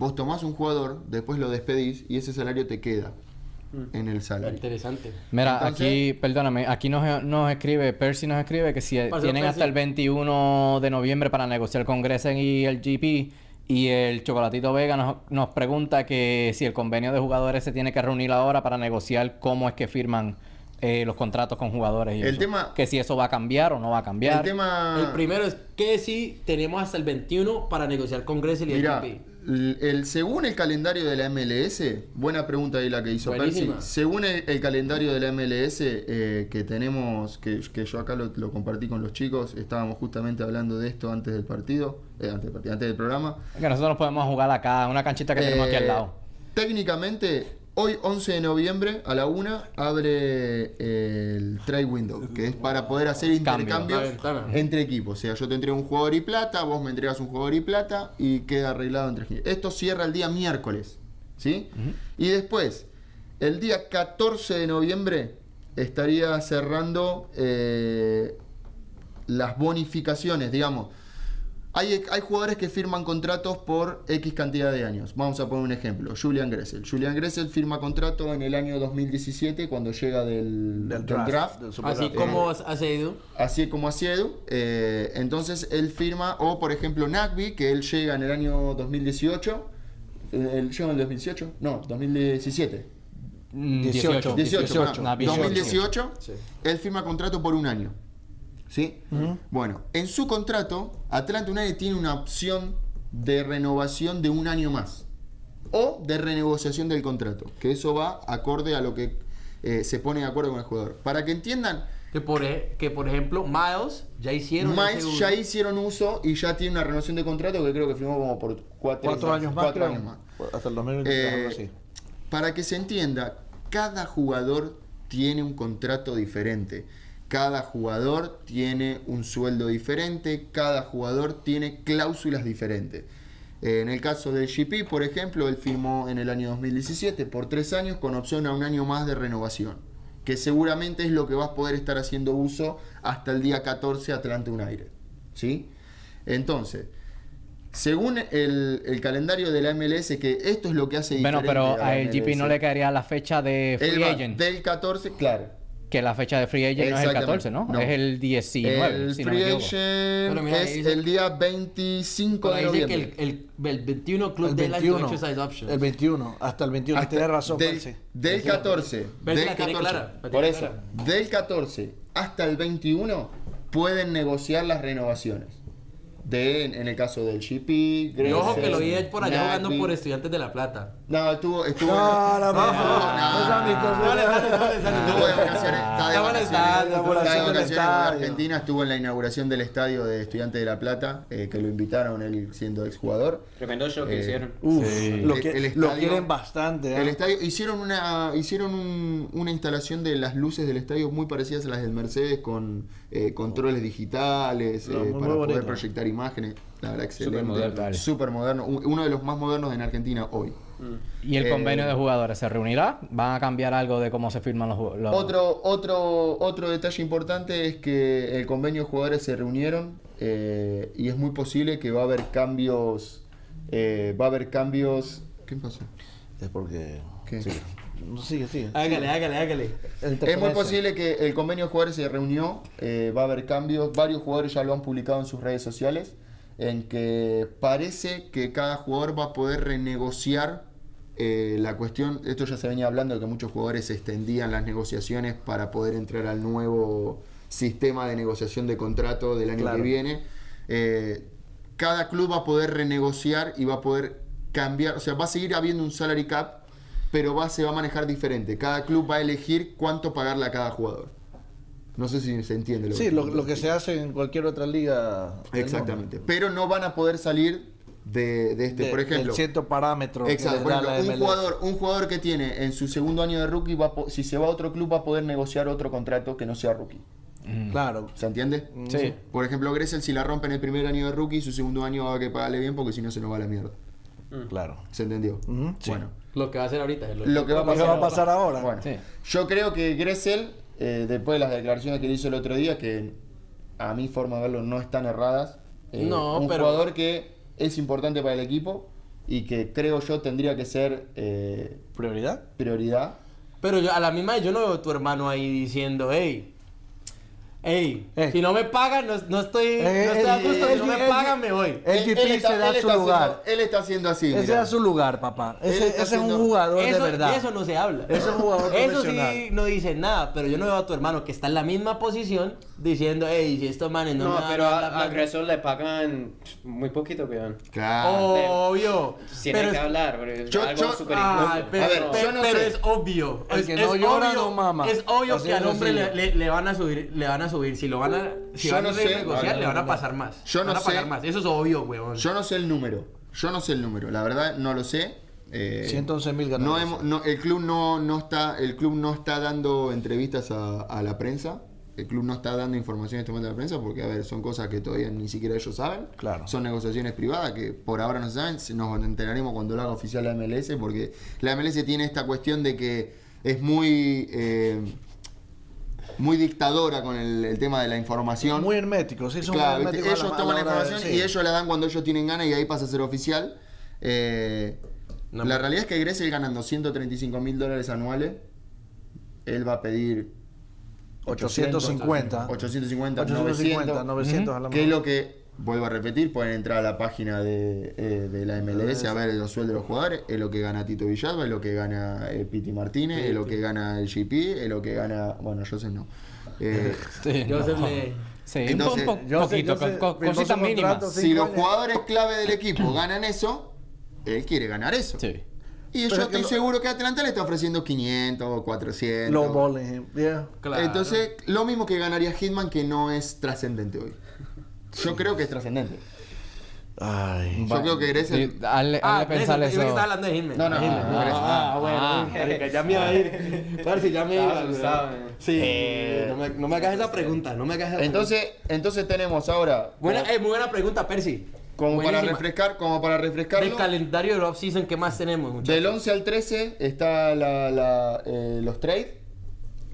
vos tomás un jugador, después lo despedís y ese salario te queda en el salario. Interesante. Mira, Entonces- aquí, perdóname, aquí nos, nos escribe, Percy nos escribe que si tienen Percy. hasta el 21 de noviembre para negociar con Gresen y el GP. Y el Chocolatito Vega nos, nos pregunta que si el convenio de jugadores se tiene que reunir ahora para negociar cómo es que firman eh, los contratos con jugadores. Y El eso. tema- Que si eso va a cambiar o no va a cambiar. El tema. El primero es que si tenemos hasta el 21 para negociar con Gressel y el Mira, GP. El, el- según el calendario de la MLS, buena pregunta ahí la que hizo Percy. Según el, el calendario de la MLS eh, que tenemos, que, que yo acá lo, lo compartí con los chicos, estábamos justamente hablando de esto antes del partido, eh, antes del partido, antes del programa. Que nosotros nos podemos jugar acá, una canchita que tenemos aquí al Eh, lado. Técnicamente, hoy 11 de noviembre a la 1 abre el trade window, que es para poder hacer Cambio. intercambios entre equipos. O sea, yo te entrego un jugador y plata, vos me entregas un jugador y plata y queda arreglado entre equipos. Esto cierra el día miércoles, ¿sí? Y después, el día 14 de noviembre estaría cerrando eh, las bonificaciones, digamos. Hay, hay jugadores que firman contratos por X cantidad de años. Vamos a poner un ejemplo. Julian Gressel. Julian Gressel firma contrato en el año 2017 cuando llega del, Del del draft. draft. del Así draft. como sido. Así como Asiedu. Eh, entonces él firma, o por ejemplo Nagby, que él llega en el año 2018. Eh, ¿Él llega en el 2018? No, 2017. Mm, 18. 18, 18, perdón. Nah, 18. 2018, él firma contrato por un año. ¿Sí? Bueno, en su contrato, Atlanta United tiene una opción de renovación de un año más. O de renegociación del contrato. Que eso va acorde a lo que eh, se pone de acuerdo con el jugador. Para que entiendan, Que por, e- que por ejemplo, Miles ya hicieron. Miles ya uso. hicieron uso y ya tiene una renovación de contrato que creo que firmó como por cuatro, Cuatro años más, cuatro creo. años más. Hasta el 2023, Eh, así. Para que se entienda, cada jugador tiene un contrato diferente. Cada jugador tiene un sueldo diferente. Cada jugador tiene cláusulas diferentes. Eh, en el caso del GP, por ejemplo, él firmó en el año 2017 por tres años con opción a un año más de renovación. Que seguramente es lo que vas a poder estar haciendo uso hasta el día 14 Atlanta United. ¿Sí? Entonces, según el, el calendario de la MLS, que esto es lo que hace Bueno, pero a el GP no le caería la fecha de free agent. del 14, claro. Que la fecha de free agent no es el Exactamente. 14, ¿no? No. Es el 19, el si no free equivoco. agent mira, es dice- el día 25 de Pero dice que noviembre. el, el, el 21 Club El 21. Exercise Options. El 21. Hasta el 21. Hasta- Tienes razón, del, del 14. Percy del la tiene 14 clara, la por eso, clara. del 14 hasta el 21 pueden negociar las renovaciones. De, en el caso del GP, Y ojo que lo vi por allá jugando Nagby. por Estudiantes de La Plata. No, estuvo. estuvo No, no, no, no, no, no, no, amistoso. no, Estuvo de vacaciones, está de vacaciones, de el vacaciones en. Argentina, estuvo en la inauguración del estadio de Estudiantes de La Plata, eh, que lo invitaron él siendo exjugador. Tremendo show que Eh, hicieron. Uf, lo, El- que- el lo estadio- quieren bastante. ¿eh? El estadio hicieron una hicieron un- una instalación de las luces del estadio muy parecidas a las del Mercedes con eh, controles digitales No, eh, para poder bonito. proyectar imágenes. La verdad excelente. moderno. Súper moderno. Un- Uno de los más modernos en Argentina hoy. ¿Y el Eh, convenio de jugadores se reunirá? ¿Van a cambiar algo de cómo se firman los Otro, otro, otro detalle importante es que el convenio de jugadores se reunieron eh, y es muy posible que va a haber cambios. eh, va a haber cambios. ¿Qué pasó? Es porque. No, sigue, sigue. Hágale, hágale, hágale. Es muy posible que el convenio de jugadores se reunió, eh, va a haber cambios, varios jugadores ya lo han publicado en sus redes sociales, en que parece que cada jugador va a poder renegociar eh, la cuestión, esto ya se venía hablando de que muchos jugadores extendían las negociaciones para poder entrar al nuevo sistema de negociación de contrato del año Claro. que viene. Eh, cada club va a poder renegociar y va a poder cambiar, o sea, va a seguir habiendo un salary cap, pero va, se va a manejar diferente. Cada club va a elegir cuánto pagarle a cada jugador. No sé si se entiende lo Sí, que lo, lo que se hace en cualquier otra liga. Exactamente. Pero no van a poder salir de, de este, por De- del ejemplo. cierto parámetro. Exacto, por ejemplo, un jugador, un jugador que tiene en su segundo año de rookie, va a si se va a otro club, va a poder negociar otro contrato que no sea rookie. Claro. ¿Se entiende? Sí. Por ejemplo, Gressel, si la rompe en el primer año de rookie, su segundo año va a que pagarle bien porque si no se nos va a la mierda. Claro. ¿Se entendió? Sí. Bueno. Lo que va a hacer ahorita. Lo que va a Lo que pasar, va a pasar ahora. Bueno, Sí. yo creo que Gressel, eh, después de las declaraciones que le hizo el otro día, que a mi forma de verlo no están erradas, eh, No, un pero- jugador que es importante para el equipo y que creo yo tendría que ser eh, ¿Prioridad? prioridad. Pero yo, a la misma vez yo no veo a tu hermano ahí diciendo, hey, hey, Eh. si no me pagan, no, no estoy, Eh, no estoy a gusto, si no me pagan, me voy. El GP él está- se da su lugar. haciendo- él está haciendo así. Ese mira. es su lugar, papá. Ese, ese es un haciendo- jugador Eso, de verdad. eso no se habla. Ese es un jugador Eso sí no dice nada, pero yo no veo a tu hermano que está en la misma posición diciendo, hey, si estos manes no, No, me pero a, a plata". Gressel le pagan muy poquito, weón. Claro. Obvio. Tiene pero que es- hablar, es Yo- algo yo- injusto. pero, A ver, pero- yo no pero es obvio. El que es no llora, obvio, no mama. Es obvio que al hombre le, van a subir, le van a subir. Si lo van a, si Yo van no a sé, no, le van a pasar más. Yo no van a pagar sé. más. Eso es obvio, weón. Yo no sé el número. Yo no sé el número. La verdad no lo sé. Eh, 111 mil no ganadores. hemos- no, el club no, no está el club no está dando entrevistas a, a la prensa el club no está dando información en este momento a la prensa porque a ver son cosas que todavía ni siquiera ellos saben Claro. son negociaciones privadas que por ahora no se saben nos enteraremos cuando lo haga oficial la MLS porque la MLS tiene esta cuestión de que es muy eh, muy dictadora con el, el tema de la información Muy hermético, sí, son Claro, muy herméticos ellos la- toman la la hora de- información sí. y ellos la dan cuando ellos tienen ganas y ahí pasa a ser oficial. Eh, No la realidad es que Gressel ganando 135 mil dólares anuales, él va a pedir 850. 850, 850, 900, 900 a la que es mano. lo que, vuelvo a repetir, pueden entrar a la página de, eh, de la MLS a ver los sueldos de los jugadores, es lo que gana Tito Villalba, es lo que gana eh, Piti Martínez, es lo que gana el GP, es lo que gana, bueno, Joseph no. Eh, Sí, Joseph no. le- Sí, Entonces, un po- yo sé- poquito, yo sé, co- co- cositas mínimas. sí. si los jugadores clave del equipo ganan eso, él quiere ganar eso. Sí. Y yo Pero que estoy lo- seguro que Atlanta le está ofreciendo 500, 400. Low balling, yeah. Claro. Entonces, lo mismo que ganaría Hitman, que no es trascendente hoy. Yo creo que es trascendente. Ay. Yo creo que. Sí, hazle, Ah, hazle pensar eso, yo que estaba hablando de. No, no, de no, Gressel. Ah, bueno. Ah. marica, ya me iba a ir. Parce, ya me Estaba iba. eh. Sí, no, me, no me hagas esa pregunta, no me hagas esa Entonces, entonces tenemos ahora, Buena, eh, muy buena pregunta, Percy. como para refrescar, como para Del refrescarlo, calendario del off-season, ¿qué más tenemos, muchachos? del 11 al 13 está la, la, eh, los trades.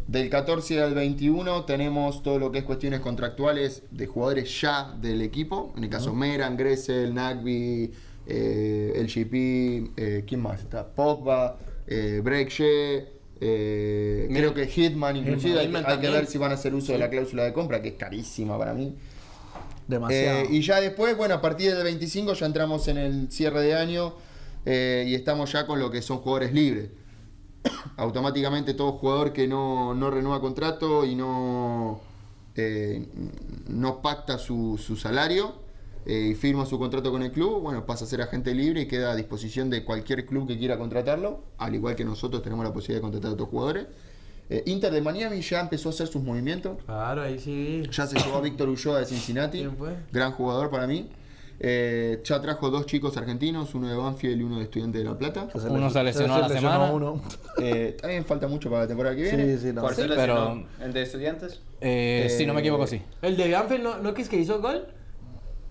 Del 14 al 21 tenemos todo lo que es cuestiones contractuales de jugadores ya del equipo. En el caso Meran, Gressel, Nagby, eh, el GP, eh, ¿quién más está? Pogba, eh, Break Shea, Eh, creo que Hitman, inclusive, hay, Hitman hay que también. ver si van a hacer uso de la cláusula de compra, que es carísima para mí. Demasiado. Eh, y ya después, bueno, a partir del 25 ya entramos en el cierre de año eh, y estamos ya con lo que son jugadores libres. Automáticamente todo jugador que no, no renueva contrato y no, eh, no pacta su, su salario eh, y firma su contrato con el club, bueno, pasa a ser agente libre y queda a disposición de cualquier club que quiera contratarlo, al igual que nosotros tenemos la posibilidad de contratar a otros jugadores. Eh, Inter de Miami ya empezó a hacer sus movimientos. Claro, ahí sí. Ya se llevó a Víctor Ulloa de Cincinnati, gran jugador para mí. Eh, ya trajo dos chicos argentinos, uno de Banfield y uno de Estudiante de La Plata. Uno se lesionó a la semana. uno. Eh, también falta mucho para la temporada que viene. Sí, sí, no. ¿Cuál se Sí, pero- ¿El de estudiantes? Eh, si no me equivoco, sí. El de Banfield no, ¿no que es que hizo gol?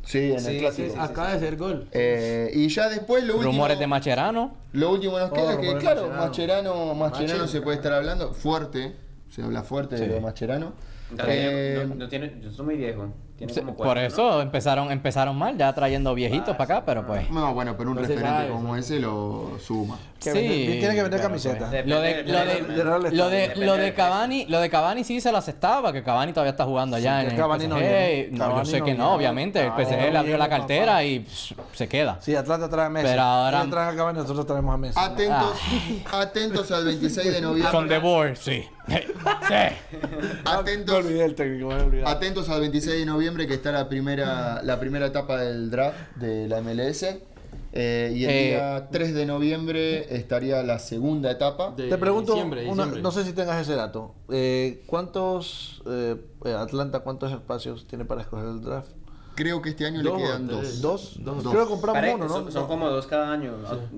Sí, en Sí, el clásico. sí, sí. Acaba de hacer gol. Eh, y ya después lo último, Rumores de Macherano. lo último nos Oh, queda que, claro, Mascherano. Mascherano, Mascherano Mache- se puede estar hablando fuerte, se habla fuerte de Sí. Eh, no, no tiene, yo soy muy viejo. Tiene Sí, como Por eso empezaron, empezaron mal, ya trayendo viejitos para acá, pero pues. no, bueno, pero un referente como ese lo suma. Que vender- tiene que vender camisetas. pues, Lo de, lo de, lo de, lo. Cavani, lo de Cavani sí se lo aceptaba, que Cavani todavía está jugando allá Sí, en el Cavani no PSG. viene. No, Cavani yo sé no que viene. no, obviamente. El No, PSG no le abrió viene, la papá. cartera y se queda. Sí, Atlanta trae a Messi. Pero ahora- Ellos traen a Cavani, nosotros traemos a Messi. Atentos, Ah. atentos al 26 de noviembre. Con The Board, sí. sí. Atentos, olvidé el técnico, me olvidé. atentos al 26 de noviembre que está la primera, la primera etapa del draft de la MLS. Eh, y el Eh, día 3 de noviembre estaría la segunda etapa. De Te pregunto, diciembre, una- diciembre. no sé si tengas ese dato. Eh, ¿Cuántos, Atlanta, cuántos espacios tiene para escoger el draft? Creo que este año Dos le quedan tres. dos. ¿Dos? Dos. Creo que compramos Pare- uno, ¿no? son, son como dos cada año.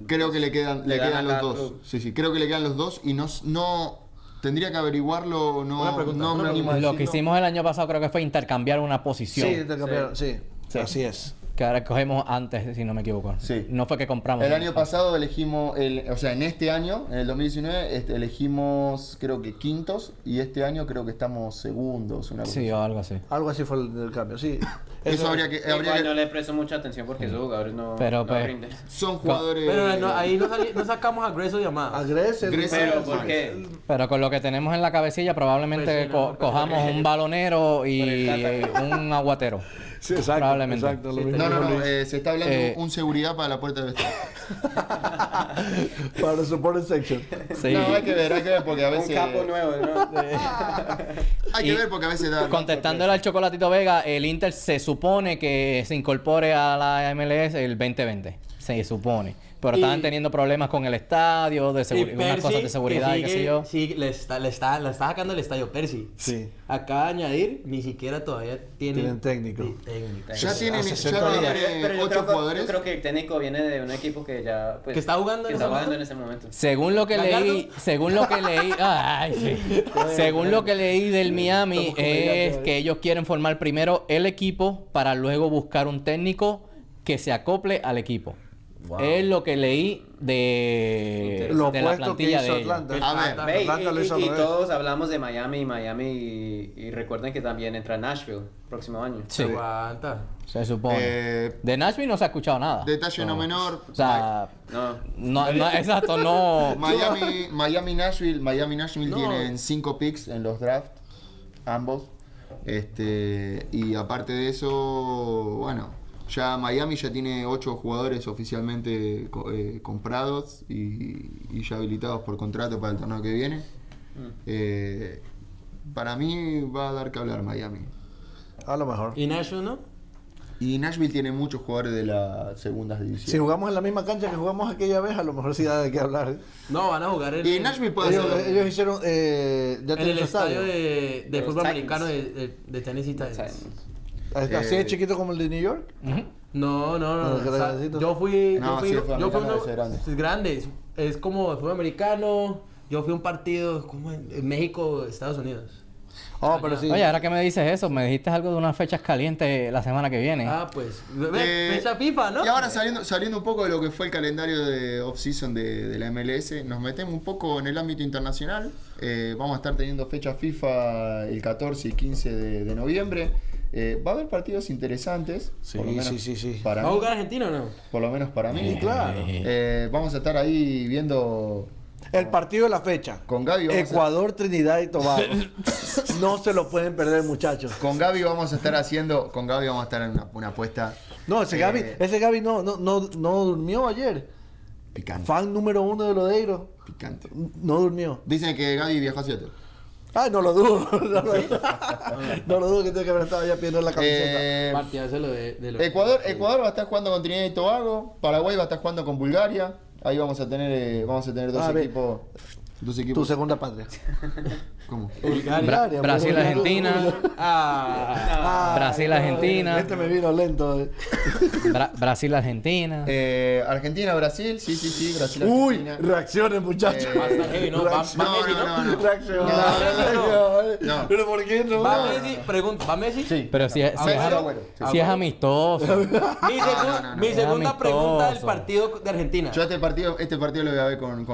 Creo que le quedan, le Le dan quedan los dos. club. Sí, sí, creo que le quedan los dos y no, no tendría que averiguarlo, no, Una pregunta, no una me animo a Lo que hicimos el año pasado creo que fue intercambiar una posición. Sí, intercambiaron, sí. Sí. Así es. Que ahora cogemos antes, si no me equivoco. Sí. No fue que compramos. El año pasado elegimos, el, o sea, en este año, en el 2019, este, elegimos creo que quintos y este año creo que estamos segundos. Una Sí, o algo así. Algo así fue el, el cambio, sí. Eso habría que... habría Igual que- no le presto mucha atención porque esos jugadores no, Pero, no pues, rinden. son jugadores... Pero no, ahí no, sali- no sacamos a Greso llamadas. Agrese. Grecia- Pero, ¿por qué? Pero con lo que tenemos en la cabecilla, probablemente Pues sí, co- no, cojamos un balonero y eh, un aguatero. Sí, exacto. Probablemente. Exacto, lo Sí, mismo No, no, no, eh, se está hablando Eh, un seguridad para la puerta de vestuario. Para el support section. Sí. No, hay que ver, hay que ver porque a Un veces... capo nuevo, ¿no? Hay que Y ver porque a veces da... Contestándole al Chocolatito Vega, el Inter se supone que se incorpore a la MLS el 2020. Se supone. Pero Y- estaban teniendo problemas con el estadio, de unas cosas de seguridad que y qué sé yo. Sí, le está, le está, le está sacando el estadio Percy. Sí. Acaba de añadir, ni siquiera todavía tienen, Tienen técnico. Técnico. Ya tienen, Hace ya 60 días. tienen Pero yo ocho creo, que- jugadores. yo creo que el técnico viene de un equipo que ya... pues, Que está jugando que en está jugando momento. en ese momento. Según lo que leí, según lo que leí, ay, sí. según lo que leí del Miami es que ellos quieren formar primero el equipo para luego buscar un técnico que se acople al equipo. Es lo que leí de, Lo de la que plantilla hizo de ellos. A Atlanta. ver, y, Atlanta lo y- hizo al y revés. todos hablamos de Miami, Miami y, y recuerden que también entra Nashville próximo año. Sí, Aguanta. se supone. Eh, de Nashville no se ha escuchado nada. Detalle no menor. O sea, No, no, no, exacto, no. Miami, Miami Nashville, Miami Nashville No. tienen cinco picks en los drafts, ambos. Este, y aparte de eso, bueno, ya Miami ya tiene ocho jugadores oficialmente co- eh, comprados y, y ya habilitados por contrato para el torneo que viene. Eh, para mí va a dar que hablar Miami. A lo mejor. ¿Y Nashville no? Y Nashville tiene muchos jugadores de las segundas divisiones. Si jugamos en la misma cancha que jugamos aquella vez, a lo mejor sí da de qué hablar. ¿eh? No, van a jugar en, y Nashville puede Ellos, ser. ellos hicieron. Eh, ya en tienen el estadio de, fútbol Titans. americano de, de, de Tennessee Titans. Así Eh, de chiquito como el de New York. No, no, no. Los o sea, grandecitos. yo fui. No, yo fui, sí, yo fui uno. grande. Es grande. Es, es como el fútbol americano. Yo fui a un partido como en, en México, Estados Unidos. Oh, pero sí. Oye, ahora que me dices eso, me dijiste algo de unas fechas calientes la semana que viene. Ah, pues. Eh, Fecha FIFA, ¿no? Y ahora saliendo, saliendo un poco de lo que fue el calendario de off-season de, de la MLS, nos metemos un poco en el ámbito internacional. Eh, vamos a estar teniendo fecha FIFA el 14 y 15 de, de noviembre. Eh, va a haber partidos interesantes. Sí, por lo menos sí, sí, sí. Para ¿Va a jugar Argentina o no? por lo menos para mí. Sí, claro. Eh, vamos a estar ahí viendo El partido de la fecha. Con Gaby vamos a- Ecuador, Trinidad y Tobago. no se lo pueden perder, muchachos. Con Gaby vamos a estar haciendo, con Gaby vamos a estar en una, una apuesta No, ese Eh. Gaby, ese Gaby no, no, no, no durmió ayer. picante. Fan número uno de Lodeiro. Picante. No durmió. Dicen que Gaby viajó a Seattle. Ay, no lo dudo. No lo, no lo dudo que tiene que haber estado ya pidiendo la camiseta. Eh, Partidazo lo de, de lo- Ecuador, Ecuador va a estar jugando con Trinidad y Tobago. Paraguay va a estar jugando con Bulgaria. Ahí vamos a tener, eh, vamos a tener dos A ver. Equipos. Tu segunda patria. ¿Cómo? Bulgaria. Bulgaria, Brasil, Bulgaria. Argentina. Ah, Ah, Brasil, no, Argentina. Este me vino lento. eh. Bra- Brasil, Argentina. Eh, Argentina, Brasil. Sí, sí, sí. Brasil, Uy, reacciones, muchachos. Eh, ¿no? Reacciones. No, no, no. Pero ¿por qué no? ¿Va Messi? Pregunta, ¿va Messi? Sí. Pero si, es- si, es, Messi, Agüero. Sí. si es amistoso. Mi, segun- no, no, no. mi segunda Amistoso. pregunta del partido de Argentina. Yo este partido, este partido lo voy a ver con,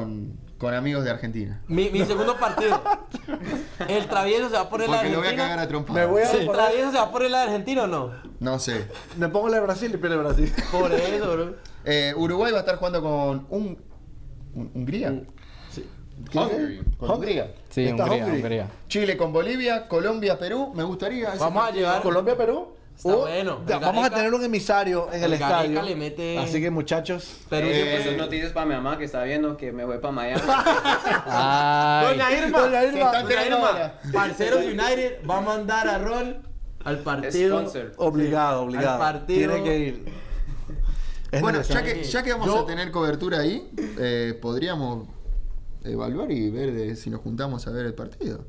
con, amigos de Argentina. Mi, mi segundo partido. ¿El travieso se va a poner la de Porque lo voy a cagar a Argentina? trompadas. Me voy a ¿El travieso se va a poner la de Argentina o no? No sé. Me pongo la de Brasil y pierde Brasil. Por eso, bro. Eh, Uruguay va a estar jugando con un, un- Hungría. ¿Qué Hungary. Con Hungría. Sí, Está Hungría. Hungría. Chile con Bolivia, Colombia, Perú. Me gustaría. ese Vamos a partido. llevar. Colombia, Perú. Está Uh, bueno. vamos a tener un emisario en el, el estadio. le mete- Así que muchachos. Perú Eh, se- noticias para mi mamá que está viendo que me voy para Miami. Ay. Doña Irma, Doña Irma. Doña Irma. Parceros United va a mandar a Rol al partido. Sponsor. Obligado, obligado. Al partido. Tiene que ir. Es Bueno, ya que, ya que vamos Yo- a tener cobertura ahí, eh, podríamos evaluar y ver de- si nos juntamos a ver el partido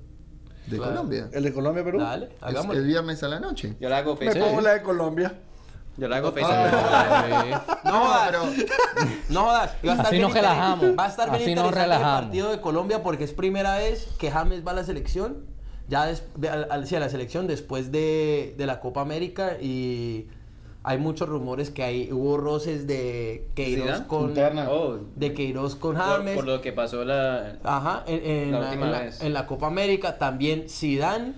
de Claro. Colombia. El de Colombia, Perú. Dale, hagámoslo. el viernes a la noche. Yo le hago Me pongo la de Colombia. Yo le hago Ay. FaceTime. No jodas. pero No jodas. Y va a estar Así bien nos relajamos. interesante- Va a estar bien Así nos interesante el partido de Colombia porque es primera vez que James va a la selección. Ya des- a la selección después de, de la Copa América y hay muchos rumores que hay, hubo roces de Queiroz con. Oh, de Queiroz con James. por lo que pasó la... Ajá, en, en La la, última en la- vez. en la Copa América también Zidane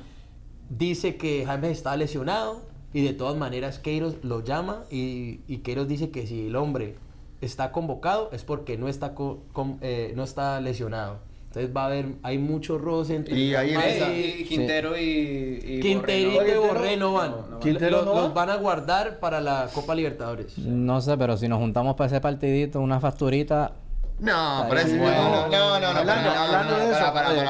dice que James está lesionado y de todas maneras Queiroz lo llama y, y Queiroz dice que si el hombre está convocado es porque no está co- com- eh, no está lesionado. Entonces va a haber, hay mucho roce entre Y ahí en James esa- y Quintero y, y Quinterito Borré, y ¿no? Borré no van. No, no van. Quintero Los- no va. los van a guardar para la Copa Libertadores. No sé, pero si nos juntamos para ese partidito, una facturita. No, bien, no, bueno. no, no, no, Hablando- no, no, hablando no, de eso, para, para, tengo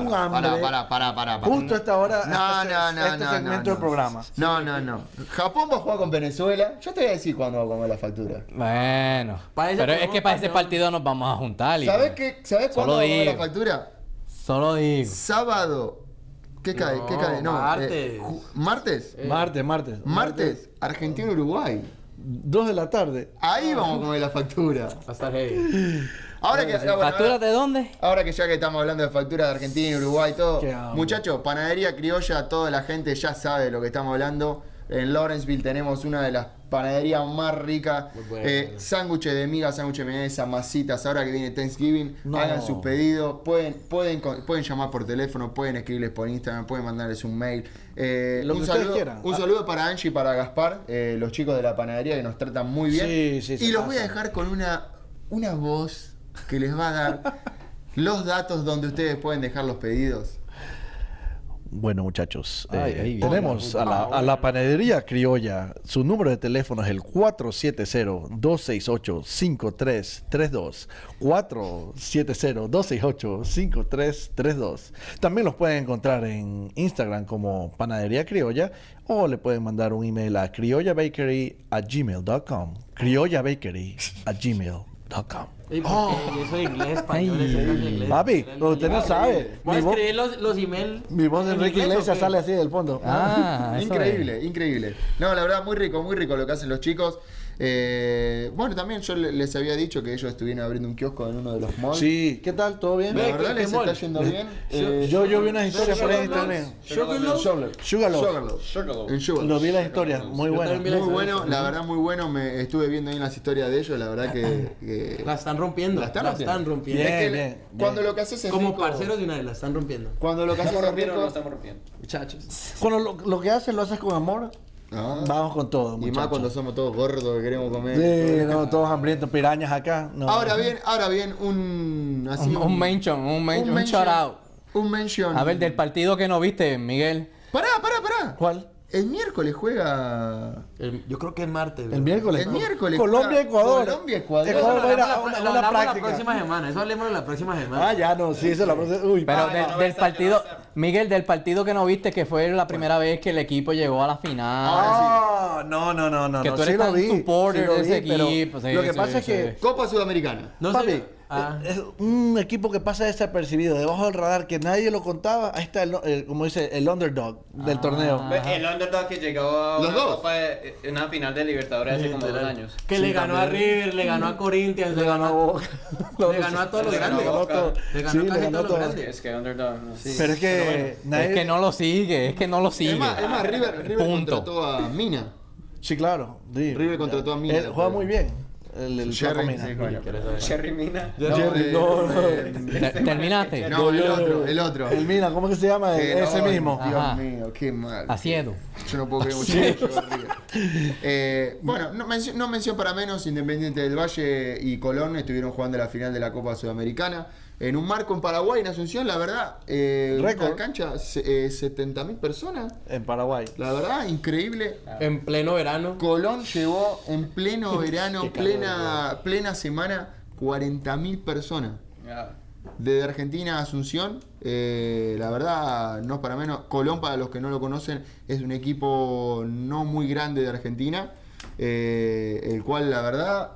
un para, hambre. para, para, para, para. Justo a esta hora. No, este, no, no, este no, segmento no, del no. programa. No, no, no. Japón va a jugar con Venezuela. Yo te voy a decir cuándo va a comer la factura. Bueno. Pero es que para ese partido nos vamos a juntar. y- ¿Sabes qué? ¿Sabes cuándo va a comer la factura? Solo digo. Sábado. ¿Qué cae? ¿Qué No, cae? No, martes. eh, ju- ¿Martes? Martes, martes. Martes, Argentina-Uruguay. Dos de la tarde. Ahí vamos a comer la factura. Va a estar heavy. Ahora que, ah, bueno, ¿Facturas ahora, de dónde? ahora que ya que estamos hablando de factura de Argentina y Uruguay y todo, muchachos, panadería criolla, toda la gente ya sabe de lo que estamos hablando. En Lawrenceville tenemos una de las panaderías más ricas. Eh, sándwiches de miga, sándwiches de mayonesa, masitas. Ahora que viene Thanksgiving, No. hagan sus pedidos. Pueden, pueden, pueden llamar por teléfono, pueden escribirles por Instagram, pueden mandarles un mail. Eh, Lo un, saludo, un saludo para Angie y para Gaspar, eh, los chicos de la panadería que nos tratan muy bien. Sí, sí, se y los voy a dejar con una, una voz que les va a dar los datos donde ustedes pueden dejar los pedidos. Bueno, muchachos, Ay, eh, tenemos a la, a la panadería criolla. Su número de teléfono es el 470-268-5332. 470-268-5332. También los pueden encontrar en Instagram como Panadería Criolla o le pueden mandar un email a criollabakery a gmail.com. Criollabakery a gmail.com. Ey, ¿por qué? Eso de inglés, español, eso de inglés. Papi, pero usted no sabe. Voy a Mi voz- escribir los, los emails. Mi voz de en Enrique inglés, ¿o Iglesias sale así del fondo. Ah, increíble, increíble. No, la verdad, muy rico, muy rico lo que hacen los chicos. Eh, bueno, también yo le- les había dicho que ellos estuvieron abriendo un kiosco en uno de los malls. Sí, ¿qué tal? ¿Todo bien? La Ve, verdad ¿qué- les qué mall? está yendo bien. Eh, Yo, yo vi unas historias por ahí en Sugarloaf. internet. Sugarloaf. Sugarloaf. Sugarloaf. Sugarloaf. En Sugarloaf. Lo vi las historias, muy las Muy bueno, la verdad muy bueno. Me estuve viendo ahí las historias de ellos, la verdad que, que- La están rompiendo. La La están rompiendo. rompiendo. Es que Bien, le- bien, cuando bien. lo que haces es Como rico- parceros de una vez, la están rompiendo. Cuando lo que haces ¿Estamos es rompiendo o no rico, estamos rompiendo? Muchachos. Cuando lo, lo que haces lo haces con amor, Ah. Vamos con todo, Y más cuando somos todos gordos que queremos comer. Sí, no, todos hambrientos, pirañas acá. No. Ahora bien, ahora bien, un. Así, Un, un mention, un mention, un, mention- shout out. Un mention. A ver, del partido que no viste, Miguel. Pará, pará, pará. ¿Cuál? El miércoles juega. El- yo creo que es martes. El miércoles. El miércoles Colombia, juega Ecuador. Colombia, Ecuador. Ecuador va a ir a Lo una, hablamos una la próxima semana. Eso hablemos la próxima semana. Ah, ya no, sí, eso la próxima. Uy, Pero ah, del, no va a del estar, partido. Miguel, del partido que no viste, que fue la primera vez que el equipo llegó a la final. Ah, no, no, no, no. Que no, tú eres sí lo tan vi, supporter sí lo de ese vi, pero equipo, sí, lo que sí, pasa es sí. que, Copa Sudamericana. No papi, sé. Ah. es un equipo que pasa desapercibido, debajo del radar, que nadie lo contaba. Ahí está, el, el- como dice, el underdog del torneo. El underdog que llegó a una, copa de- una final de Libertadores hace como dos años. Que Sí, le ganó a también. River, le ganó a Corinthians, Le ganó a Boca. le ganó a todos los Le ganó grandes. a. Le ganó Sí, casi le ganó todos los todo. grandes. Es que underdog, no. Pero es que nadie... Es que no lo sigue, es que no lo sigue. Es más, es más, River, River Punto. contrató a Mina. Sí, claro. sí. River contrató a Mina. Él juega muy bien. El, el Mina. sí. Cherry Mina. No, Jerry, eh, no, no. eh, Te- ¿Terminaste? No, el otro, el otro. El Mina, ¿cómo que se llama? Eh, Ese no, mismo. Dios Ajá. mío, qué mal. Asiedo. Yo no puedo creer mucho que. Eh, bueno, no mención, no mención para menos, Independiente del Valle y Colón estuvieron jugando la final de la Copa Sudamericana. En un marco en Paraguay, en Asunción, la verdad, eh, una cancha, se- eh, 70.000 personas. En Paraguay. La verdad, increíble. En pleno verano. Colón llevó en pleno verano, calor, plena, plena semana, 40.000 personas. Ya. Desde Argentina a Asunción, eh, la verdad, no es para menos. Colón, para los que no lo conocen, es un equipo no muy grande de Argentina, eh, el cual, la verdad,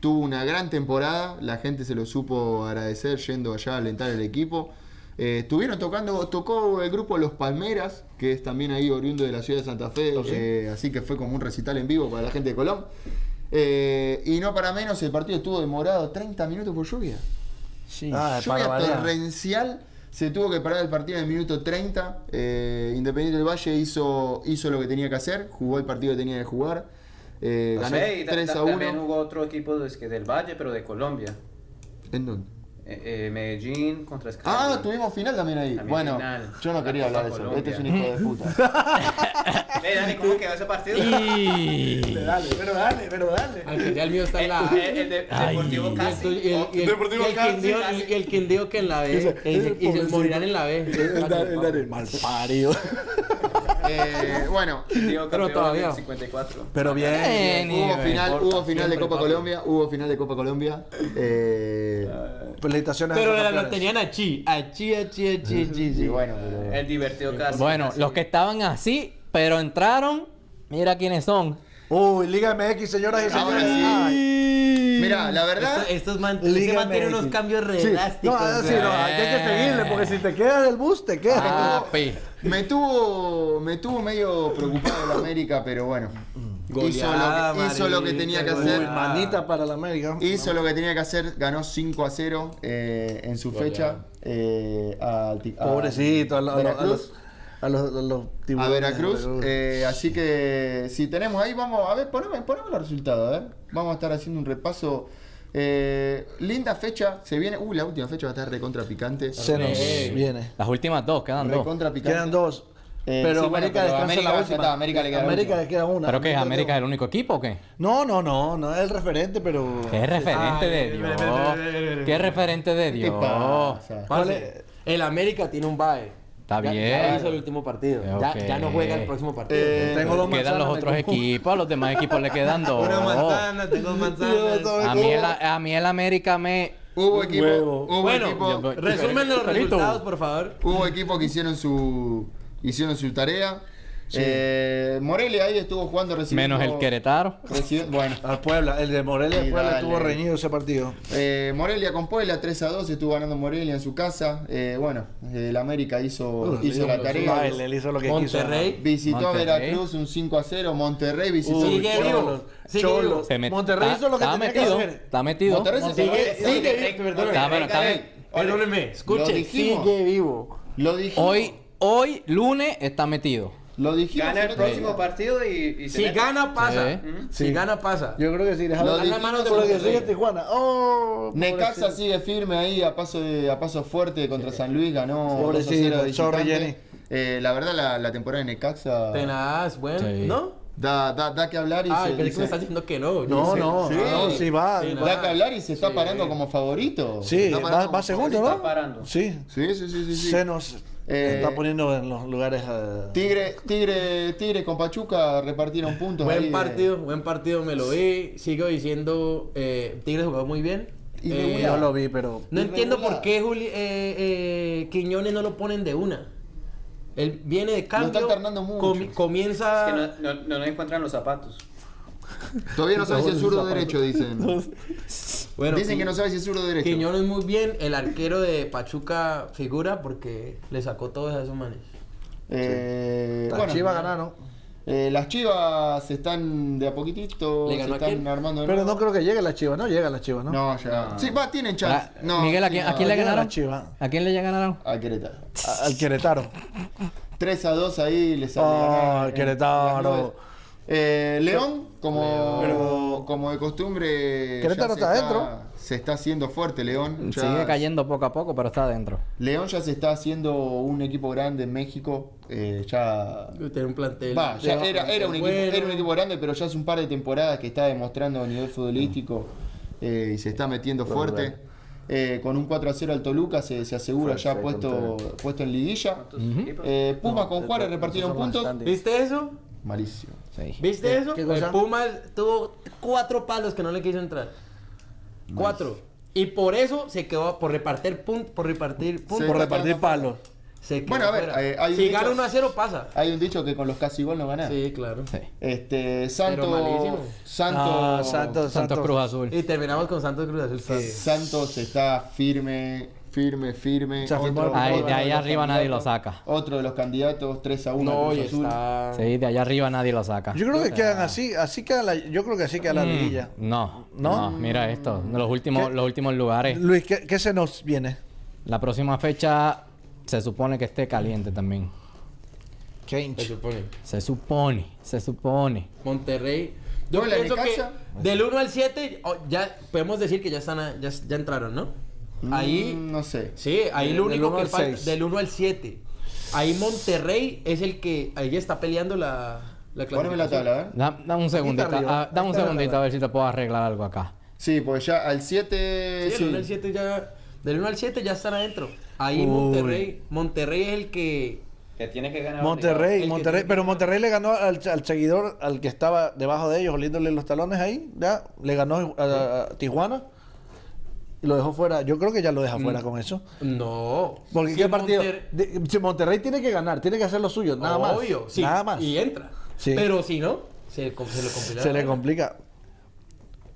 tuvo una gran temporada. La gente se lo supo agradecer yendo allá a alentar el equipo. Eh, estuvieron tocando, tocó el grupo Los Palmeras, que es también ahí oriundo de la ciudad de Santa Fe, ¿Oh, sí? eh, así que fue como un recital en vivo para la gente de Colón. Eh, y no para menos, el partido estuvo demorado 30 minutos por lluvia. Sí. Ah, para Lluvia torrencial. Se tuvo que parar el partido en el minuto 30. Eh, Independiente del Valle hizo, hizo lo que tenía que hacer. Jugó el partido que tenía que jugar. Eh, No ganó sé, y ta- 3 ta- a También 1. jugó otro equipo del Valle, pero de Colombia. ¿En dónde? Eh, eh, Medellín contra Scali. Ah, tuvimos final también ahí. También bueno, final. yo no quería La hablar de eso. Este es un hijo de puta. Eh, Dani, ¿cómo quedó ese partido? Y... Dale, pero dale, pero dale. Ya el mío está en El, la A. el- el de- Ay. Deportivo el, Casi. y el, y el- Deportivo y el Casi, y el Quindío que en la B. Y, se- morirán en la B. El Dani, el Dani, mal parido. Eh, bueno, Pero todavía. del 54. Pero bien. Bien, hubo final, hubo final de Copa papi. Colombia. Hubo final de Copa Colombia. Eh, Felicitaciones Pero la- tenían a Chi. A Chi, a Chi, a Chi, a Chi. y sí. bueno, pero- El divertido Casi. Bueno, Casi. los que estaban así, pero entraron, mira quiénes son. Uy, Liga MX, señoras y Ahora señores. Mira, la verdad. Esto- Estos man, Liga ese man tiene MX. unos cambios re Sí. drásticos. No, ah, sí, no, hay que seguirle, porque si te quedas del bus, te quedas. Me tuvo, me tuvo medio preocupado el América, pero bueno. hizo, lo que, hizo lo que marica, tenía que goleada. hacer. Manita para la América. Hizo lo que tenía que hacer. Ganó 5 a 0 eh, en su fecha. eh, al ti- a Pobrecito, a, lo- a lo- a Veracruz. los, a los, a A tiburones de Veracruz. eh, así que si tenemos ahí, vamos a ver, poneme, poneme los resultados. A ver. Vamos a estar haciendo un repaso. Eh, linda fecha. Se viene. Uy, la última fecha va a estar recontra picante. Se nos Eh. viene. Las últimas dos, quedan dos. Recontra picante. Quedan dos. Eh, pero sí, bueno, América pero descansa América la última. está, América le queda América le queda una. ¿Pero que América América es el único equipo o qué? No, no, no, no es el referente, pero. ¿Qué referente Ay, de Dios? ¿Qué referente de ¿Qué Dios? pasa? ¿Cuál Parce, es? El América tiene un bye. Está Ya- bien. Ya hizo el último partido. Ya, Ok. ya no juega el próximo partido. Eh, Tengo dos Quedan los otros equipos, a los demás equipos le quedan dos. Una manzana, tengo manzanas. A mí, el, a mí el América me... Hubo equipo, huevo. hubo Bueno, equipo, resumen de los resultados, por favor. hubo equipo que hicieron su hicieron su tarea. Eh, Morelia ahí estuvo jugando recibiendo Menos el Querétaro. bueno, Al Puebla, el de Morelia, Sí, Puebla estuvo reñido ese partido. eh, Morelia con Puebla 3 a 2 estuvo ganando Morelia en su casa. Eh, bueno, el América hizo, Uh, hizo la tarea. él hizo lo que Monterrey. Visitó Monterrey. a Veracruz un 5 a 0. Monterrey visitó Uy, Sigue Cholos. Sigue Cholos. Se met- Monterrey está- hizo lo que está tenía que metido, hacer. Está metido. Monterrey se Sigue. Perdóneme, escuche, vivo. Lo dijimos. Hoy, lunes, está metido. Lo dijimos. Gana el próximo partido y, y se Si mete. gana, pasa. Sí. Si Sí. gana, pasa. Yo creo que sí, deja Lo ver. dijimos manos de Porque Monterrey. sigue Tijuana. Oh, Necaxa pobrecito. sigue firme ahí a paso de, a paso fuerte contra San Luis, ganó 2 a 0 Pobrecito, de sorry, visitante. Jenny. Eh, la verdad, la, la temporada de Necaxa Tenaz, bueno, Sí. ¿no? da, da, da que hablar y Ay, se, pensé y que se- me estás diciendo que no. Yo No, sé. no, sí. no, sí va. Sí, da que hablar y se está Sí. parando como favorito. Se Sí, está va, parando va como segundo. ¿no? Está parando. Sí. Sí, sí, sí, sí. sí. Se nos Eh, está poniendo en los lugares. eh, Tigre, Tigre, Tigre con Pachuca repartieron puntos. ahí Buen de- partido, buen partido, me lo vi. Sigo diciendo, eh, Tigres jugó muy bien. Y Eh, regular. yo lo vi, pero. no entiendo por qué Juli, eh, eh, Quiñones no lo ponen de una. Él viene de cambio. está alternando mucho. comi- comienza. Es que no, no, no encuentran los zapatos. Todavía no sabe si es zurdo o derecho, dicen. Bueno, dicen que no sabe si es zurdo o derecho. Quiñones muy bien. El arquero de Pachuca figura porque le sacó todos a esos manes. Eh, Las bueno, Chivas ganaron. eh, las Chivas están de a poquitito, Pero no creo que llegue la Chivas, ¿no? Llega la Chivas, ¿no? No, ya. Sí, va, tienen chance. Ah, No, Miguel, ¿a quién, no. ¿a quién le ganaron? Chiva. ¿A quién le ganaron? A Querétaro. A- Al Querétaro. 3 a 2 ahí les sale. Oh, ganar en- Querétaro. Eh, León, como, Pero- como de costumbre. Querétaro está adentro. Se está haciendo fuerte, León. Ya- Sigue cayendo poco a poco, pero está adentro. León ya se está haciendo un equipo grande en México. eh, ya. Tener un plantel. Va, ya de- era, era, un equipo, bueno. era un equipo grande, pero ya hace un par de temporadas que está demostrando nivel futbolístico eh, y se está metiendo fuerte. Eh, con un 4 a 0 al Toluca se, se asegura Fue ya puesto, puesto en liguilla. Eh, Pumas No, con Juárez repartieron puntos. ¿Viste eso? Malísimo. Sí. ¿Viste ¿Qué- eso? qué El? Pumas tuvo cuatro palos que no le quiso entrar. Cuatro. Y por eso se quedó por repartir puntos. Por repartir puntos. Por repartir palos. Se quedó Bueno, a ver, fuera. eh, hay un si dicho- gana 1 a 0 pasa. Hay un dicho que con los casi gol no ganan. Sí, claro. Sí. Este, Santos. malísimo. Santos. Ah, Santos, Santos Cruz Azul. Y terminamos con Santos Cruz Azul. que- Santos está firme, firme, firme. Se afirmó el Ahí, otro de ahí arriba nadie lo saca. Otro de los candidatos, 3 a 1 No, y Cruz Azul. está. Sí, de allá arriba nadie lo saca. Yo creo que quedan así, así queda la, yo creo que así queda la Mm, liguilla. No, ¿No? no, mira esto. Los últimos, ¿Qué? los últimos lugares. Luis, ¿qué, qué se nos viene? La próxima fecha se supone que esté caliente también. Se Change. supone. Se supone, se supone. Monterrey. Yo ¿Duele pienso que del 1 al 7 oh, ya podemos decir que ya están a- ya, ya entraron, ¿no? Ahí Mm, no sé. Sí, ahí lo único que al falta del 1 al 7. Ahí Monterrey es el que ahí está peleando la la Poneme la tabla, a ver. Da- Dame un segundito. ah, dame un segundito a ver si te puedo arreglar algo acá. Sí, pues ya al 7. Sí, del 1 al 7 ya del 1 al 7 ya están adentro. Ahí Uy. Monterrey, Monterrey es el que Que tiene que ganar. Monterrey, El que Monterrey, tiene pero que- Monterrey le ganó al, al seguidor, al que estaba debajo de ellos, oliéndole los talones ahí, ya, le ganó a, a Tijuana y lo dejó fuera. Yo creo que ya lo deja fuera con eso. no, Porque Si qué partido. Monter- de- si Monterrey tiene que ganar, tiene que hacer lo suyo, nada más. Obvio, sí, Nada más. y entra. Sí. Pero si no, se, se le complica. Se le complica.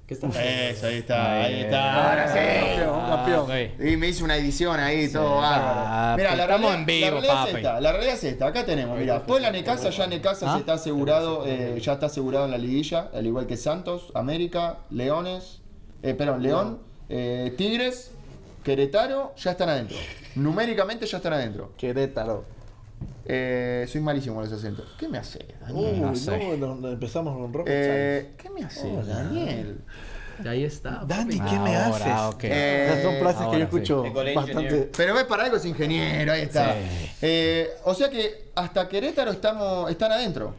¿Qué está Eso, ahí está, ahí Ahí está. Ahora sí. Campeón, campeón. ok. Y me hice una edición ahí, todo bárbaro. Ah, Mira, la estamos realidad, en vivo, la realidad papi. es esta, la realidad es esta. Acá tenemos, mira, Puebla Necaxa, ya Necaxa ¿Ah? se está asegurado, eh, ya está asegurado en la liguilla, al igual que Santos, América, Leones, eh, perdón, León, eh, Tigres, Querétaro, ya están adentro. Numéricamente ya están adentro. Querétaro. Eh, soy malísimo con los acentos. ¿Qué me hace, Daniel? Uy, no no, sé. no, no, empezamos con Rocket Eh, ¿Qué me hace, Hola. Daniel? Ahí está. Dani. ¿qué me Ahora, haces? ok. Eh, Esas son frases que yo escucho bastante. Pero ves, para algo es ingeniero, ahí está. Sí. Eh, o sea que hasta Querétaro estamos, están adentro.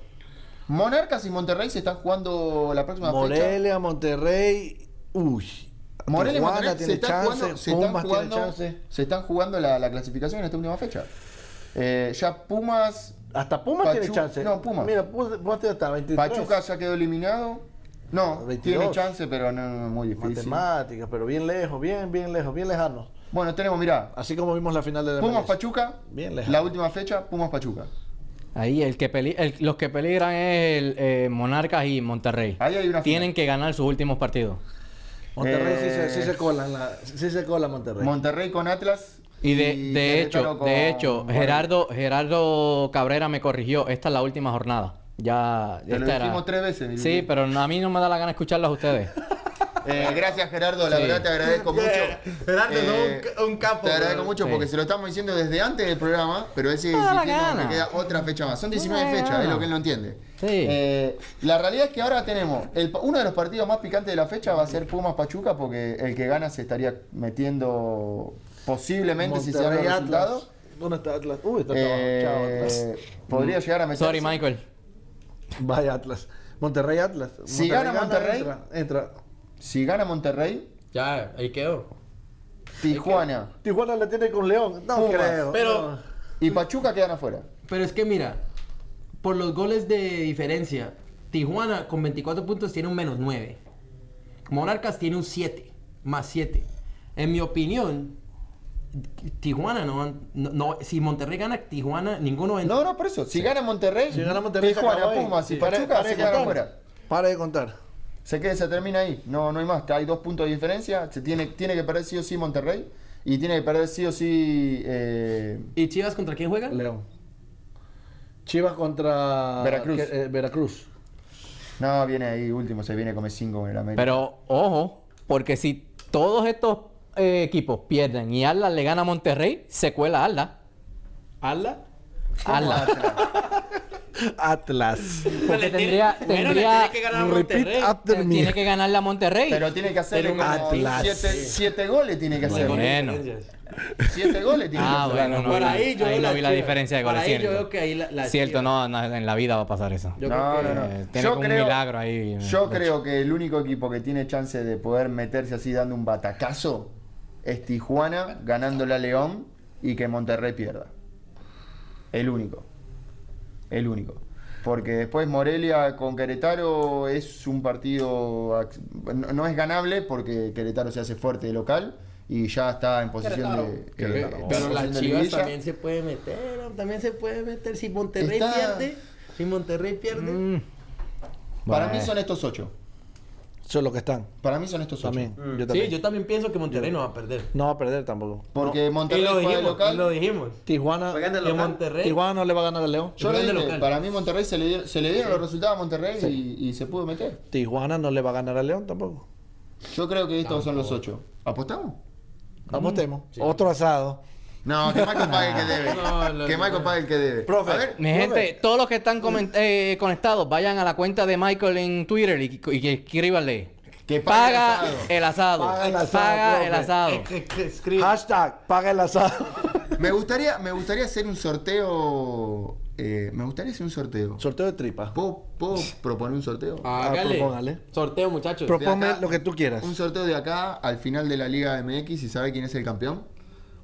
Monarcas y Monterrey se están jugando la próxima fecha. Morelia, Monterrey. Uy. Morelia y Monterrey se están chance, jugando, se están jugando, chance. se están jugando la, la clasificación en esta última fecha. Eh, ya Pumas, Hasta Pumas tiene chance. no, Pumas. Mira, Pumas, tiene hasta 23. Pachuca ya quedó eliminado. No, 22. tiene chance, pero no, no, muy difícil. Matemáticas, pero bien lejos, bien, bien lejos, bien lejanos. Bueno, tenemos, mirá, Así como vimos la final de la Pumas MLS. Pachuca, Bien lejano. la última fecha, Pumas Pachuca. Ahí el que peli- el- los que peligran es el eh, Monarcas y Monterrey. Ahí hay una Tienen que ganar sus últimos partidos. Monterrey sí, se, Eh, sí se cola, la, sí se cola Monterrey. Monterrey con Atlas. Y de, hecho, con de hecho. Gerardo, Gerardo Cabrera me corrigió. Esta es la última jornada. Ya, Te lo esta era- dijimos tres veces. Sí, pero a mí no me da la gana escucharlas a ustedes. Eh, gracias Gerardo, la Sí. verdad te agradezco mucho. Gerardo, un ca- un capo, Te agradezco mucho Sí. porque se lo estamos diciendo desde antes del programa, pero gana. que queda otra fecha más. Son 19 Me da fechas, gana. es lo que él no entiende. Sí. Eh, la realidad es que ahora tenemos el- uno de los partidos más picantes de la fecha va a ser Pumas Pachuca porque el que gana se estaría metiendo posiblemente si se da el Monterrey resultado. Atlas. ¿Dónde está Atlas? Uy, está Eh, abajo. Chao, Atlas. podría llegar a meterse. Sorry, Michael. Vaya Atlas. Monterrey Atlas. Si gana Monterrey- Entra. entra. Si gana Monterrey, Ya, ahí quedó. Tijuana Tijuana le tiene con León. No Pumas. creo. Pero- no. y Pachuca quedan afuera. Pero es que mira, por los goles de diferencia, Tijuana con 24 puntos tiene un menos 9. Monarcas tiene un 7, más 7. En mi opinión, Tijuana no, van- no, no- si Monterrey gana, Tijuana, ninguno entra. No, no, por eso. Si gana Monterrey, Si gana Monterrey, se Tijuana. Pumas y Sí. Pachuca se quedan afuera. Para de contar. Se queda, se termina ahí. No, no hay más. Hay dos puntos de diferencia. Se tiene, tiene que perder sí o sí Monterrey. Y tiene que perder sí o sí. eh, ¿Y Chivas contra quién juegan? León. Chivas contra Veracruz. que- eh, Veracruz. no, viene ahí último. Se viene como 5 en el América. Pero ojo, porque si todos estos eh, equipos pierden y Atlas le gana a Monterrey, se cuela Atlas. ¿Ala? Atlas. Atlas. Porque tendría, Bueno, le tendría tiene que ganar a Repeat Monterrey. tiene que. Pero tiene que Tiene como un Atlas. siete, siete goles. Tiene que hacer. Bueno. Siete goles tiene Ah, que hacer. bueno, no, Por ahí yo ahí veo no la vi la Chivas. diferencia de goles. ahí yo cierto. veo que ahí la- la Cierto, Chivas. no, no, en la vida va a pasar eso. Yo No, creo que- no, no. Eh, tiene Yo como un milagro ahí. Yo creo que el único equipo que tiene chance de poder meterse así dando un batacazo es Tijuana ganándole a León y que Monterrey pierda. El único. El único. Porque después Morelia con Querétaro es un partido. No, no es ganable porque Querétaro se hace fuerte de local y ya está en posición de. eh, Pero las Chivas también se puede meter, también se puede meter si Monterrey Está- pierde. Si Monterrey pierde. Mm. Para Bueno. mí son estos ocho. Son los que están. Para mí son estos ocho. También. Yo Sí, también. yo también pienso que Monterrey no va a perder. No va a perder tampoco. Porque Y Monterrey lo juega de dijimos, local. y lo dijimos. Tijuana. De. Monterrey. Tijuana no le va a ganar al León. Yo le dije, para mí Monterrey se le, se le dieron los resultados a Monterrey y, y se pudo meter. Tijuana no le va a ganar al León tampoco. Yo creo que estos son los ocho. ¿Apostamos? Apostemos. Otro asado. No, que Michael pague el que debe. No, no, que no, Michael no. pague el que debe. Profe. A ver, Mi gente, todos los que están eh, conectados, vayan a la cuenta de Michael en Twitter y, y que escríbanle. Que paga el asado. el asado. Paga el asado, Paga profe. el asado. Eh. Hashtag paga el asado. me gustaría, me gustaría hacer un sorteo. eh, me gustaría hacer un sorteo. Sorteo de tripa. ¿Puedo, puedo proponer un sorteo? Hágale. propóngale. Sorteo, muchachos. Pro- De Proponme acá- lo que tú quieras. Un sorteo de acá al final de la Liga MX y sabe quién es el campeón.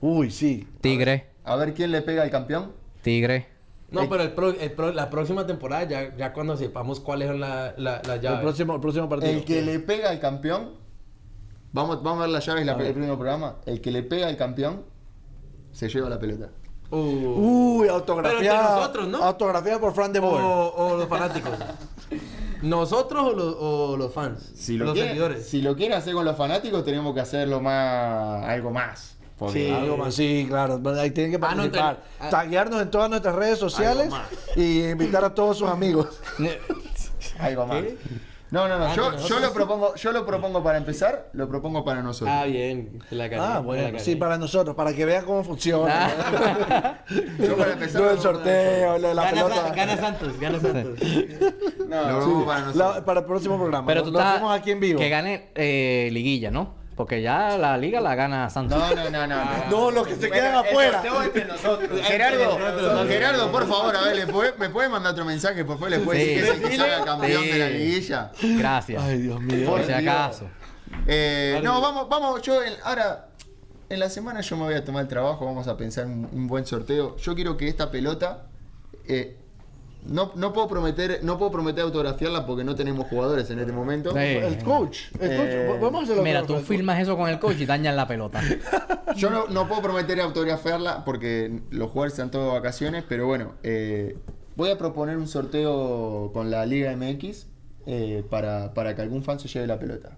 Uy, sí. Tigre, A ver quién le pega al campeón. tigre. No, pero el pro- el pro- la próxima temporada, ya, ya cuando sepamos cuáles son la- la- las El llaves. próximo, el próximo partido. El que le pega al campeón. Vamos, vamos a ver las llaves la, el próximo programa. El que le pega al campeón se lleva la pelota. Uh. Uy, autografía. Pero entre nosotros, ¿no? Autografía por Fran de Boer. o, o los fanáticos. ¿Nosotros o los, o los fans? Si lo, los quiere, seguidores. si lo quiere hacer con los fanáticos, tenemos que hacerlo más. algo más. Sí. Algo más, sí, claro. Ahí tienen que Ah, no, participar. ah. Taguearnos en todas nuestras redes sociales y invitar a todos sus amigos. Algo más. ¿Qué? No, no, no. Ah, yo, yo lo propongo, yo lo propongo para empezar, lo propongo para nosotros. Ah, bien. La cagué, Ah, la bueno, cagué. sí, para nosotros, para que vean cómo funciona. Yo para empezar. Lo del sorteo, lo de la Gana, pelota. gana Santos, gana Santos. No, Lo Sí, propongo para nosotros. la- para el próximo programa. Pero lo, tú lo estás- hacemos aquí en vivo. Que gane eh, liguilla, ¿no? Porque ya la liga la gana Santos. No, no, no, no. no. No, los que se Bueno, quedan afuera. sorteo entre nosotros. Gerardo, Gerardo, por favor, a ver, ¿le puede, ¿me puede mandar otro mensaje? Por favor, ¿le puede Sí. decir que es el que salga campeón Sí. de la liguilla? Gracias. Ay, Dios mío. Por si acaso. Eh, no, vamos, vamos, yo en- ahora, en la semana yo me voy a tomar el trabajo, vamos a pensar un, un buen sorteo. Yo quiero que esta pelota, eh, no, no puedo prometer, no puedo prometer autografiarla porque no tenemos jugadores en este momento. Sí. El coach. El coach. Eh, Vamos a Mira, tú filmas eso con el coach y dañas la pelota. Yo no, no puedo prometer autografiarla porque los jugadores están todos de vacaciones, pero bueno, eh, voy a proponer un sorteo con la Liga MX eh, para, para que algún fan se lleve la pelota.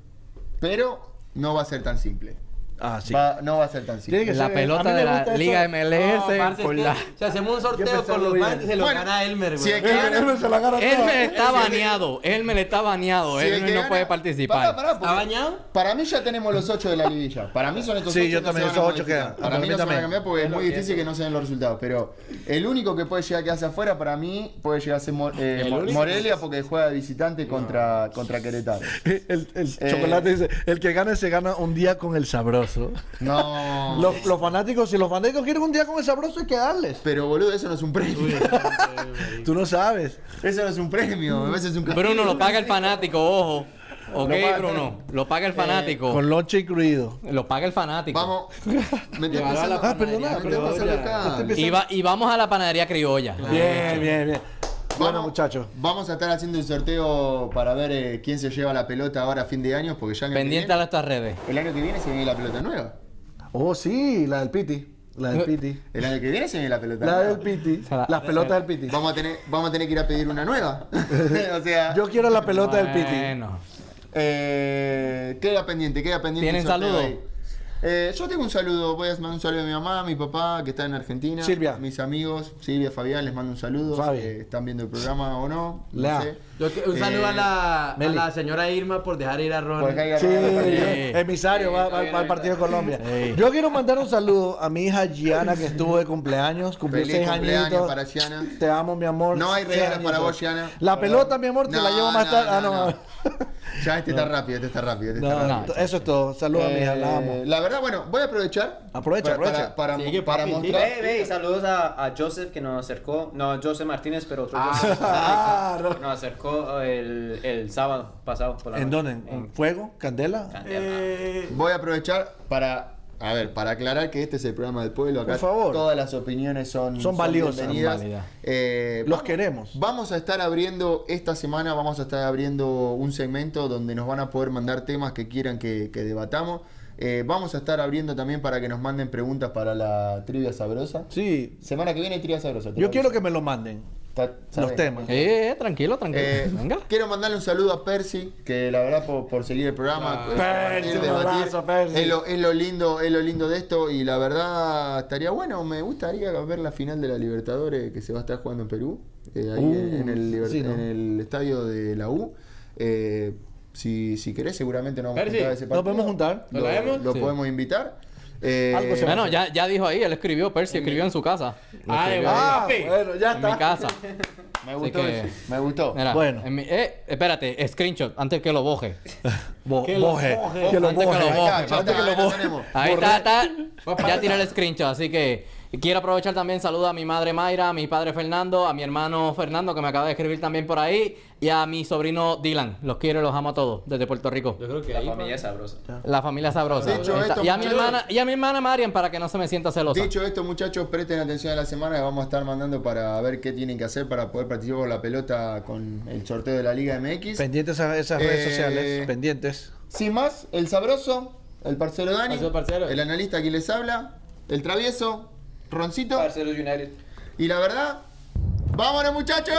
Pero no va a ser tan simple. Ah, sí. Va- no va a ser tan simple. Tiene que La ser- pelota de la. Liga No, MLS parce, por es que la... Si hacemos un sorteo con los fans, se lo Bueno, gana Elmer, si güey. es que gana- Él se la gana toda. Elmer está baneado. Elmer está baneado. Si el Elmer no gana- puede participar. porque ¿Está bañado? Para mí ya tenemos los ocho de la liguilla. Para mí son estos Sí, ocho. yo no también, esos ocho quedan. Para Para mí mí no se van a también. cambiar porque es muy difícil que no se den los resultados. Pero el único que puede llegar a quedarse afuera para mí puede llegar a ser. Morelia porque juega de visitante contra, contra Querétaro. El, el Eh, chocolate dice, el que gane se gana un día con el sabroso. Sabroso. No. Los, los fanáticos, si los fanáticos quieren un día con el sabroso, hay que darles. Pero boludo, eso no es un premio. Tú no sabes. Eso no es un premio, a veces es un castigo. Bruno, lo paga el fanático, ojo. Ok, Bruno. Lo paga el fanático. Con lonche incluido. Lo paga el fanático. Vamos. Me estoy pasando, Ah, perdona, me estoy perdona. pasando acá. Este Y, va- y vamos a la panadería criolla. Bien, bien, bien. Bueno, Vamos- muchachos. Vamos a estar haciendo un sorteo para ver eh, quién se lleva la pelota ahora a fin de año, porque ya el año, que Pendiente a viene, nuestras redes. el año que viene se viene la pelota nueva. Oh, sí, la del Piti. La del Piti. El año que viene se viene la pelota La nueva. del Piti. sea, Las pelotas del Piti. Vamos a tener, vamos a tener que ir a pedir una nueva. o sea, Yo quiero la pelota del Piti. Bueno. eh, queda pendiente, queda pendiente. ¿Tienen el sorteo saludo? ahí. Eh, yo tengo un saludo, voy a mandar un saludo a mi mamá, a mi papá, que está en Argentina. Silvia. Mis amigos, Silvia, Fabián, les mando un saludo. Fabi. eh, están viendo el programa o no. no Lea. sé. Yo que- un saludo a, la, a Meli. la señora Irma por dejar ir a Ron. Sí, emisario, va, va- va al partido de Colombia. Yo quiero mandar un saludo a mi hija Gianna, que estuvo de cumpleaños, cumplió Feliz seis cumpleaños añitos. para Gianna. Te amo, mi amor. No hay regalos para vos, Gianna. La pelota, mi amor, te la llevo más no, tarde. Ah, no. Ya este está rápido, este está rápido, este No, está no, rápido. eso es todo. Saludos a mi hija, la amo. Eh, La verdad, bueno, voy a aprovechar. Aprovecha, para, aprovecha. Para, para, Sigue, para mostrar. Ve, ve, y saludos a, a Joseph que nos acercó. No, Joseph Martínez, pero otro Ah, Joseph. ah, no. Nos acercó el, el sábado pasado por la ¿En noche. dónde? ¿En fuego? ¿Candela? Candela. Voy a aprovechar para. A ver, para aclarar que este es el programa del pueblo. Acá Por favor. todas las opiniones son, Son valiosas. bienvenidas. Son válidas. Eh, Los vamos- queremos. Vamos a estar abriendo esta semana, vamos a estar abriendo un segmento donde nos van a poder mandar temas que quieran que, que debatamos. Eh, vamos a estar abriendo también para que nos manden preguntas para la trivia sabrosa. Sí. Semana que viene trivia sabrosa. ¿te Yo quiero que me lo manden. Ta- Los temas. Eh, tranquilo, tranquilo. Eh, Venga. Quiero mandarle un saludo a Percy, que la verdad por, por seguir el programa, eh, Percy, compartir, un abrazo, Percy. Es, lo, es lo lindo, es lo lindo de esto y la verdad estaría bueno, me gustaría ver la final de la Libertadores que se va a estar jugando en Perú, eh, ahí Uh, en, el Liber- sí, ¿no? en el estadio de la U. Eh, si, si querés seguramente nos vamos a juntar a ese ¿nos partido. podemos juntar? Lo, ¿Lo traemos? lo Sí. podemos invitar. Eh, Algo se va a Bueno, ya, ya dijo ahí, él escribió, Percy escribió en su casa. Ah, Papi. bueno, ya en mi está. casa. me gustó que- eso, me gustó. Mira, Bueno. en mi- eh, espérate, screenshot, antes que lo boje. Bo- Que lo boje. Que lo Antes que lo boje. Antes está, que lo ahí boje. Ahí está, está. Papá, Ya está. tiré el screenshot, así que quiero aprovechar también saludo a mi madre Mayra, a mi padre Fernando, a mi hermano Fernando que me acaba de escribir también por ahí y a mi sobrino Dylan. Los quiero y los amo a todos desde Puerto Rico. Yo creo que La ahí. familia es sabrosa. La familia sabrosa. Dicho esto, y a mi hermana y a mi hermana Marian para que no se me sienta celosa. Dicho esto, muchachos, presten atención a la semana que vamos a estar mandando para ver qué tienen que hacer para poder participar por la pelota con el sorteo de la Liga MX. Pendientes a esas redes Eh, sociales. Pendientes. Sin más, el sabroso, el parcero Dani, parcero. el analista que les habla, el travieso, Roncito. United. Y la verdad, ¡vámonos muchachos!